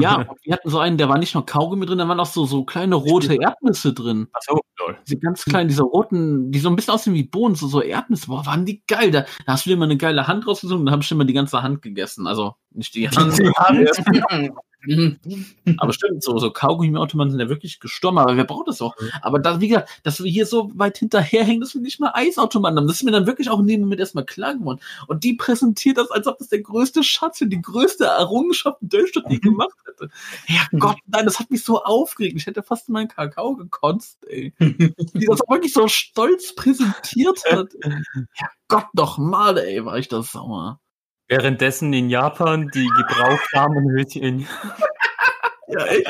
ja, und wir hatten so einen, der war nicht nur Kaugummi drin, da waren auch so, so kleine rote Erdnüsse drin. Ach so, lol. Diese ganz kleinen, diese roten, die so ein bisschen aussehen wie Bohnen, so, so Erdnüsse. Boah, waren die geil. Da, da hast du dir mal eine geile Hand rausgesucht und dann habe ich immer die ganze Hand gegessen. Also nicht die Hand, Mhm. aber stimmt, so, so Kaugummi-Automaten sind ja wirklich gestorben, aber wer braucht das auch? Aber da, wie gesagt, dass wir hier so weit hinterherhängen, dass wir nicht mal Eisautomaten haben, das ist mir dann wirklich auch dem Moment erstmal klar geworden. Und die präsentiert das, als ob das der größte Schatz und die größte Errungenschaft in Deutschland die gemacht hätte. Ja Gott, nein, das hat mich so aufgeregt. Ich hätte fast meinen Kakao gekotzt, ey. Die das auch wirklich so stolz präsentiert hat. Ja Gott, doch mal, ey, war ich das sauer. Währenddessen in Japan die Gebrauchtdamenhöschen. Ja, echt.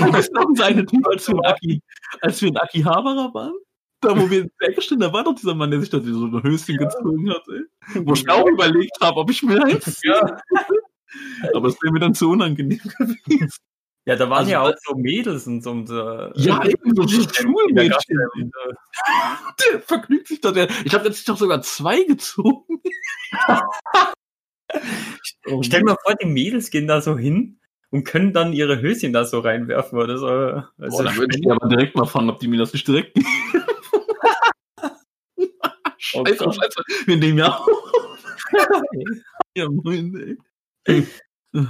Und das noch seine Typ, als wir in Aki, als wir in Akihabara waren. Da, wo wir weggestanden, da war doch dieser Mann, der sich da so ein Höschen gezogen hat, ey. Wo ich auch überlegt habe, ob ich mir eins ziehe. Aber es wäre mir dann zu unangenehm gewesen. Ja, da waren Also, ja auch so Mädels und so. Und, äh, Ja, eben so Schulmädchen. Äh, Der vergnügt sich da. Der, ich habe letztlich doch sogar zwei gezogen. Oh, Stell dir mal vor, die Mädels gehen da so hin und können dann ihre Höschen da so reinwerfen oder so. Also, Boah, da würde ich aber direkt mal fragen, ob die mir das nicht direkt scheiße, Gott. scheiße. Wir nehmen ja auf. ja, moin, ey.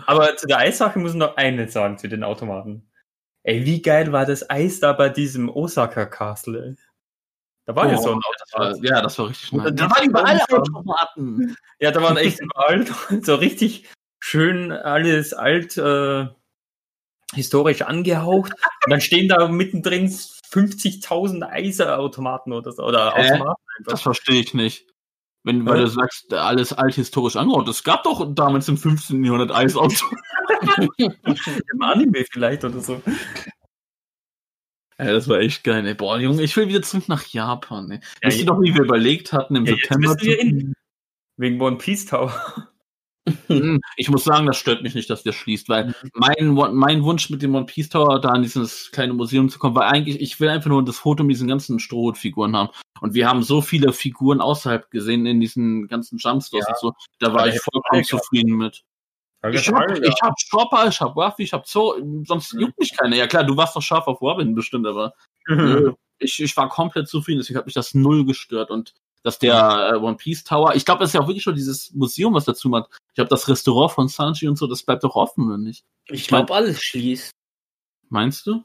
Aber zu der Eissache muss ich noch eines sagen zu den Automaten. Ey, wie geil war das Eis da bei diesem Osaka Castle? ey? Da war ja so ein das war, Automat. ja, das war richtig nice. Da die waren überall Automaten. Automaten. Ja, da waren echt überall so richtig schön alles alt äh, historisch angehaucht. Und dann stehen da mittendrin 50.000 Eiserautomaten oder so. Oder Hä? Automaten Das einfach. verstehe ich nicht. Wenn, weil du sagst, alles althistorisch angebaut. Es gab doch damals im 15. Jahrhundert Eisautos. Im Anime vielleicht oder so. Ja, das war echt geil, ey. Boah, Junge, ich will wieder zurück nach Japan, ey. Ja, Wisst ihr doch, wie wir überlegt hatten, im Ja, jetzt September müssen wir zu- hin. Wegen One Piece Tower. Hm, Ich muss sagen, das stört mich nicht, dass der schließt, weil Mhm. mein, mein Wunsch mit dem One Piece Tower da in dieses kleine Museum zu kommen, war eigentlich, ich will einfach nur das Foto mit diesen ganzen Strohfiguren haben. Und wir haben so viele Figuren außerhalb gesehen in diesen ganzen Jumpstores Ja. und so. Da war Aber ich vollkommen Fall, zufrieden mit. Ich hab, ich hab Chopper, ich hab Ruffy, ich hab Zo, sonst Mhm. juckt mich keiner. Ja klar, du warst doch scharf auf Robin bestimmt, aber äh, ich, ich war komplett zufrieden, deswegen hat mich das null gestört. Und dass der äh, One Piece Tower, ich glaube, das ist ja auch wirklich schon dieses Museum, was dazu macht. Ich glaube, das Restaurant von Sanji und so, das bleibt doch offen, oder nicht? Ich glaube, alles schließt. Meinst du?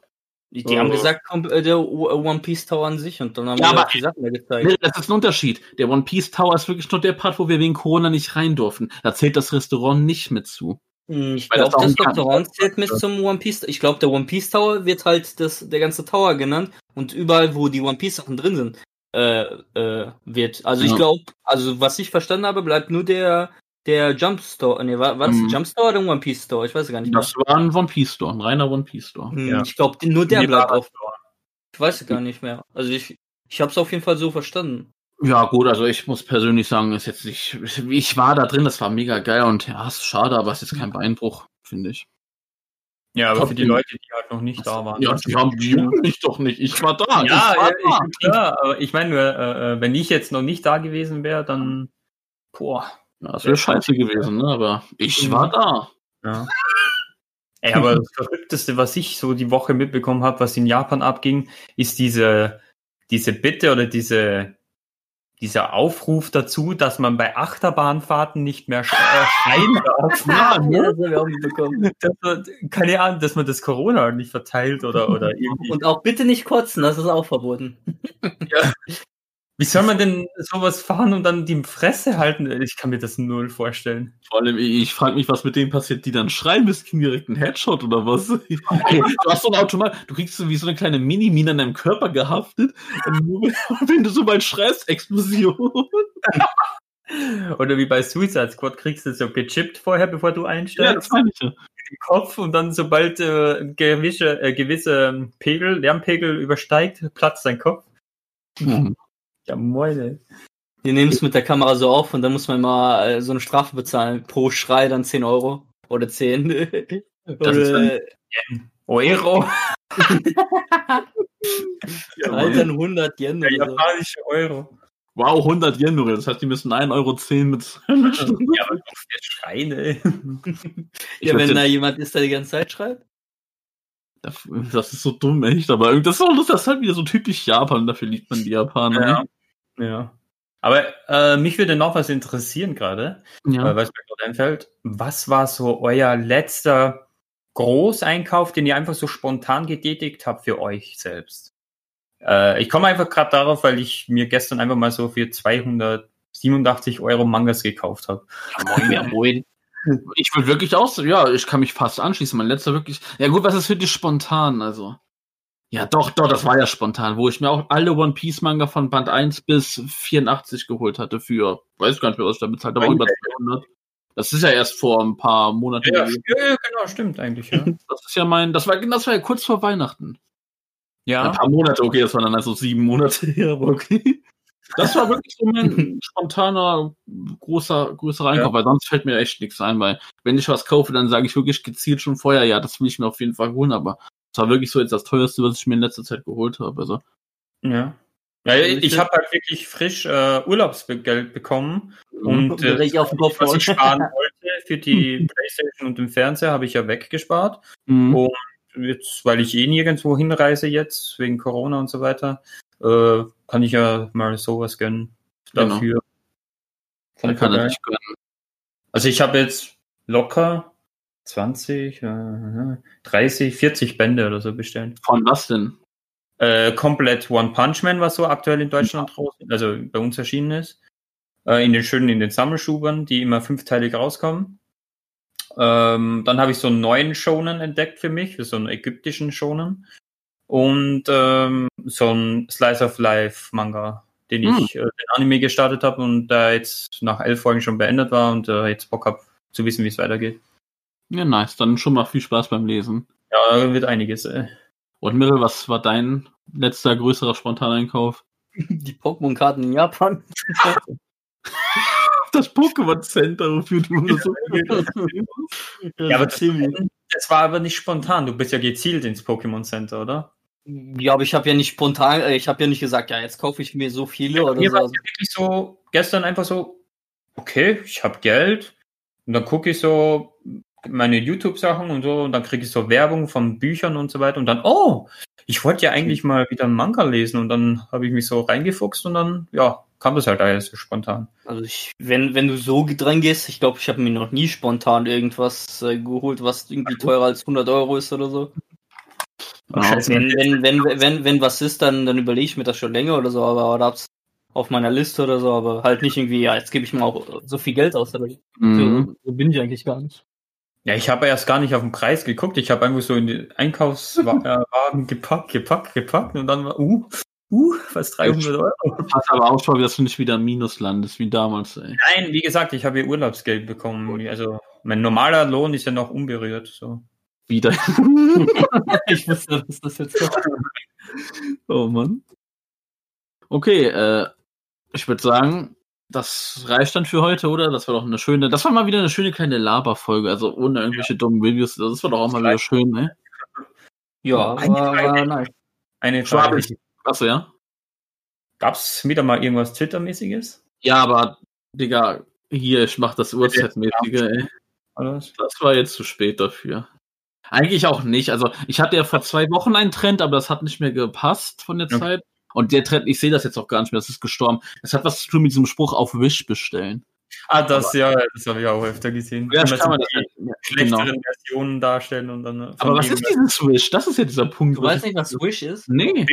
Die, die haben Oh. gesagt, kommt äh, der O- One Piece Tower an sich und dann haben Ja, wir die Sachen Nee, gezeigt. das ist ein Unterschied. Der One Piece Tower ist wirklich nur der Part, wo wir wegen Corona nicht rein durften. Da zählt das Restaurant nicht mit zu. Hm, Ich das glaube, das, ein Restaurant zählt mit zum One Piece. Ich glaube, der One Piece Tower wird halt das, der ganze Tower genannt und überall, wo die One Piece Sachen drin sind, äh, äh, wird. Also ich Ja. glaube, also was ich verstanden habe, bleibt nur der der Jump Store. Nee, war, war das Mhm. der Jump Store oder ein One Piece Store? Ich weiß gar nicht mehr. Das war ein One Piece Store, ein reiner One Piece Store. Hm, Ja. Ich glaube, nur der Nee, bleibt auf. Ich weiß es gar nicht mehr. Also ich, ich habe es auf jeden Fall so verstanden. Ja, gut, also ich muss persönlich sagen, ist jetzt nicht. Ich war da drin, das war mega geil und ja, ist schade, aber es ist jetzt kein Beinbruch, finde ich. Ja, aber für die. Leute, die halt noch nicht da waren. Ja, die haben die mich doch nicht. Ich war da. Ja, ich ja, war da. ich, klar, aber ich meine, nur, äh, äh, wenn ich jetzt noch nicht da gewesen wäre, dann. Boah. Ja, das wäre scheiße gewesen, ne? Aber ich Mhm. war da. Ja. Ey, aber das Verrückteste, was ich so die Woche mitbekommen habe, was in Japan abging, ist diese, diese Bitte oder diese, dieser Aufruf dazu, dass man bei Achterbahnfahrten nicht mehr sch äh, schreien darf. Ja, Ja, das haben wir mitbekommen. Dass man, keine Ahnung, dass man das Corona nicht verteilt oder, oder irgendwie. Und auch bitte nicht kotzen, das ist auch verboten. Wie soll man denn sowas fahren und dann die Fresse halten? Ich kann mir das null vorstellen. Vor allem, ich, frage mich, was mit denen passiert, die dann schreien, bist kriegen direkt einen Headshot oder was? Du hast so ein Automat, du kriegst so wie so eine kleine Mini-Mine an deinem Körper gehaftet. Und wenn, du so mal schreist, Explosion. Oder wie bei Suicide Squad kriegst du so gechippt vorher, bevor du Ja, einsteigst. das meine ich ja. Kopf und dann sobald äh, gewisse, äh, gewisse Pegel, Lärmpegel übersteigt, platzt dein Kopf. Hm. Ja, moine. Wir nehmen es mit der Kamera so auf und dann muss man mal äh, so eine Strafe bezahlen. Pro Schrei dann 10 Euro. Oder 10. Das ist Oder, Euro. halt dann 100 Yen Der oder so. japanische Euro. Wow, 100 Yen nur. Das heißt, die müssen 1,10 Euro mit. Ja, aber schreien, ey. Ja, wenn da jemand ist, der die ganze Zeit schreit. Das ist so dumm, echt. Aber irgendwie- das ist, auch, das ist halt wieder so typisch Japan. Dafür liebt man die Japaner. Ja. Ja. Aber äh, mich würde noch was interessieren gerade, ja. äh, was mir gerade einfällt. Was war so euer letzter Großeinkauf, den ihr einfach so spontan getätigt habt für euch selbst? Äh, ich komme einfach gerade darauf, weil ich mir gestern einfach mal so für 287 Euro Mangas gekauft habe. Moin, ja, moin. Ich würde wirklich auch so, ja, ich kann mich fast anschließen. Mein letzter wirklich. Ja, gut, was ist für dich spontan? Also. Ja, doch, doch, das war ja spontan, wo ich mir auch alle One Piece Manga von Band 1 bis 84 geholt hatte für, weiß gar nicht mehr, was ich da bezahlt habe, aber über 200. Das ist ja erst vor ein paar Monaten. Ja, ja, genau, stimmt eigentlich. Ja. Das ist ja mein, das war, das war ja kurz vor Weihnachten. Ein ja. paar Monate, okay, das waren dann also sieben Monate her, aber okay. Das war wirklich so mein spontaner, großer, größerer Einkauf, Ja. weil sonst fällt mir echt nichts ein, weil wenn ich was kaufe, dann sage ich wirklich gezielt schon vorher, ja, das will ich mir auf jeden Fall holen, aber das war wirklich so jetzt das teuerste, was ich mir in letzter Zeit geholt habe. Also, Ja. Ja, ich ich habe halt wirklich frisch äh, Urlaubsgeld bekommen und äh, Direkt auf den Kopf was ich sparen wollte für die Playstation und den Fernseher habe ich ja weggespart. mhm. Und jetzt, weil ich eh nirgendwo hinreise jetzt, wegen Corona und so weiter, äh, kann ich ja mal sowas gönnen Genau. dafür. da kann sich gönnen. Also ich habe jetzt locker 20, äh, 30, 40 Bände oder so bestellt. Von was denn? Äh, komplett One Punch Man, was so aktuell in Deutschland draußen, also bei uns erschienen ist. Äh, in den schönen, in den Sammelschubern, die immer fünfteilig rauskommen. Ähm, dann habe ich so einen neuen Shonen entdeckt für mich, so einen ägyptischen Shonen. Und ähm, so ein Slice of Life Manga, den Hm. ich äh, den Anime gestartet habe und da jetzt nach elf Folgen schon beendet war und äh, jetzt Bock habe zu wissen, wie es weitergeht. Ja, nice. Dann schon mal viel Spaß beim Lesen. Ja, wird einiges. Äh. Und Mirrell, was war dein letzter größerer Spontaneinkauf? Die Pokémon-Karten in Japan. Das Pokémon Center, wofür du so Ja, aber das, das war aber nicht spontan. Du bist ja gezielt ins Pokémon Center, oder? Ja, aber ich habe ja nicht spontan, äh, ich habe ja nicht gesagt, ja, jetzt kaufe ich mir so viele oder Mir war so. es wirklich so, gestern einfach so, okay, ich habe Geld und dann gucke ich so meine YouTube-Sachen und so und dann kriege ich so Werbung von Büchern und so weiter und dann, oh, Ich wollte ja eigentlich mal wieder einen Manga lesen und dann habe ich mich so reingefuchst und dann, ja, kam das halt alles so spontan. Also ich, wenn, wenn du so dran gehst, ich glaube, ich habe mir noch nie spontan irgendwas äh, geholt, was irgendwie teurer als 100 Euro ist oder so. Scheiße, Wenn, wenn, wenn, wenn, wenn was ist, dann, dann überlege ich mir das schon länger oder so, aber oder hab's auf meiner Liste oder so, aber halt nicht irgendwie, ja, jetzt gebe ich mal auch so viel Geld aus. Aber Mhm. so, so bin ich eigentlich gar nicht. Ja, ich habe erst gar nicht auf den Preis geguckt. Ich habe einfach so in den Einkaufswagen gepackt, gepackt, gepackt und dann war, uh, uh, fast 300 Euro. Pass aber auch schon, dass du nicht wieder im Minus landest, wie damals, ey. Nein, wie gesagt, ich habe hier Urlaubsgeld bekommen. Also mein normaler Lohn ist ja noch unberührt. So. Wieder. ich wusste, dass das jetzt kommt. oh Mann. Okay, äh, ich würde sagen, das reicht dann für heute, oder? Das war doch eine schöne, das war mal wieder eine schöne kleine Laberfolge, also ohne irgendwelche dummen Videos. Das war doch auch mal wieder schön, ne? Ja, Eine war, war nice. Eine. Frage. Achso, ja? Gab es wieder mal irgendwas Twitter-mäßiges? Ja, aber, Digga, hier, ich mach das Uhrzeitmäßige, ey. Das war jetzt zu spät dafür. Eigentlich auch nicht. Also, ich hatte ja vor zwei Wochen einen Trend, aber das hat nicht mehr gepasst von der Okay. Zeit. Und der Trend, ich sehe das jetzt auch gar nicht mehr, das ist gestorben. Das hat was zu tun mit diesem Spruch auf Wish bestellen. Ah, das, ja, das habe ich auch öfter gesehen. Ja, Immer kann man das ja, schlechteren genau. Versionen darstellen und dann. Aber was ist dieses Wish? Das ist ja dieser Punkt. Du weißt nicht, was Wish ist? Nee.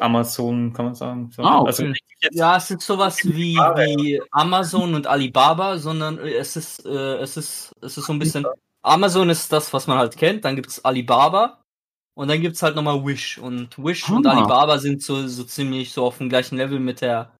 Amazon, kann man sagen. So. Ah, okay. Also richtig jetzt Ja, es ist sowas wie, wie Amazon und Alibaba, sondern äh, es ist, äh, es ist, es ist so ein bisschen. Amazon ist das, was man halt kennt, dann gibt's Alibaba und dann gibt's halt nochmal Wish. Und Wish und Ah. Alibaba sind so, so ziemlich so auf dem gleichen Level mit der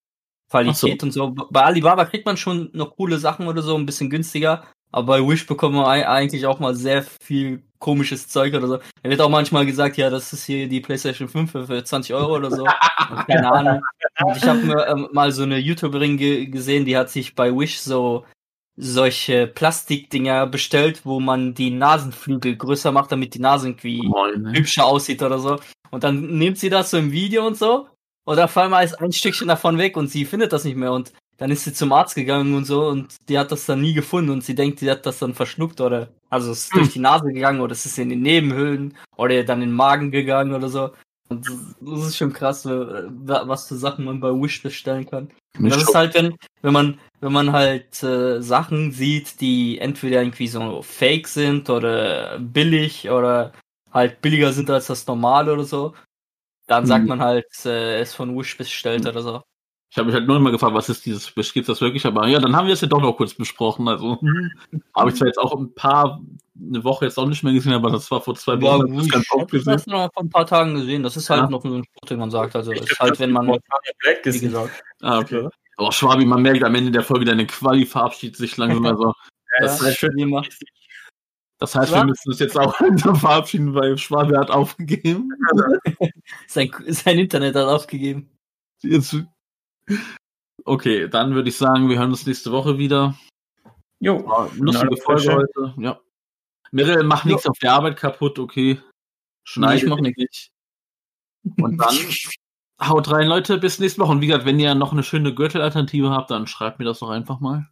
Qualität und so. Bei Alibaba kriegt man schon noch coole Sachen oder so, ein bisschen günstiger. Aber bei Wish bekommt man ei- eigentlich auch mal sehr viel komisches Zeug oder so. Da wird auch manchmal gesagt, ja, das ist hier die PlayStation 5 für- für 20 Euro oder so. Keine Ahnung. Und ich habe ähm, mal so eine YouTuberin ge gesehen, die hat sich bei Wish so solche Plastikdinger bestellt, wo man die Nasenflügel größer macht, damit die Nase irgendwie Moin, ne? hübscher aussieht oder so. Und dann nimmt sie das so im Video und so. Und auf einmal ist ein Stückchen davon weg und sie findet das nicht mehr. Und dann ist sie zum Arzt gegangen und so und die hat das dann nie gefunden und sie denkt, die hat das dann verschluckt oder also es ist durch die Nase gegangen oder es ist in die Nebenhöhlen oder dann in den Magen gegangen oder so. Das ist schon krass, äh, was für Sachen man bei Wish bestellen kann. Das ist halt, wenn, wenn man, wenn man halt äh, Sachen sieht, die entweder irgendwie so fake sind oder billig oder halt billiger sind als das normale oder so, dann sagt Mhm. man halt, äh, es von Wish bestellt oder so. Ich habe mich halt nur immer gefragt, was ist dieses? Gibt's das wirklich? Aber ja, dann haben wir es ja doch noch kurz besprochen. Also habe ich zwar jetzt auch ein paar, eine Woche jetzt auch nicht mehr gesehen, aber das war vor zwei Ja, Wochen. hab ich das Wish, ganz ich oft hab das noch vor ein paar Tagen gesehen. Das ist halt Ja. noch so ein Spruch, den man sagt. Also, Ich ist halt, wenn man, Black wie gesehen. gesagt, Ah, okay. Oh, Schwabi, man merkt am Ende der Folge, deine Quali verabschiedet sich langsam. Also, das, ja, heißt, wie immer. das heißt, wir Ja. müssen uns jetzt auch verabschieden, weil Schwabi hat aufgegeben. Sein, sein Internet hat aufgegeben. Jetzt, okay, dann würde ich sagen, wir hören uns nächste Woche wieder. Jo. War eine lustige alles Folge heute. Ja. Mirre, mach nichts auf der Arbeit kaputt, okay. Schneide ich mach dich nicht. Und dann haut rein, Leute, bis nächste Woche. Und wie gesagt, wenn ihr noch eine schöne Gürtelalternative habt, dann schreibt mir das doch einfach mal.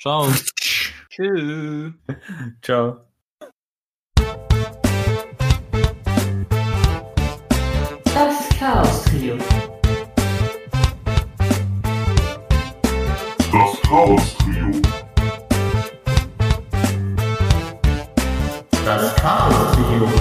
Ciao. Tschüss. Ciao. Das Chaos Trio. Chaos Trio. Das Chaos Trio.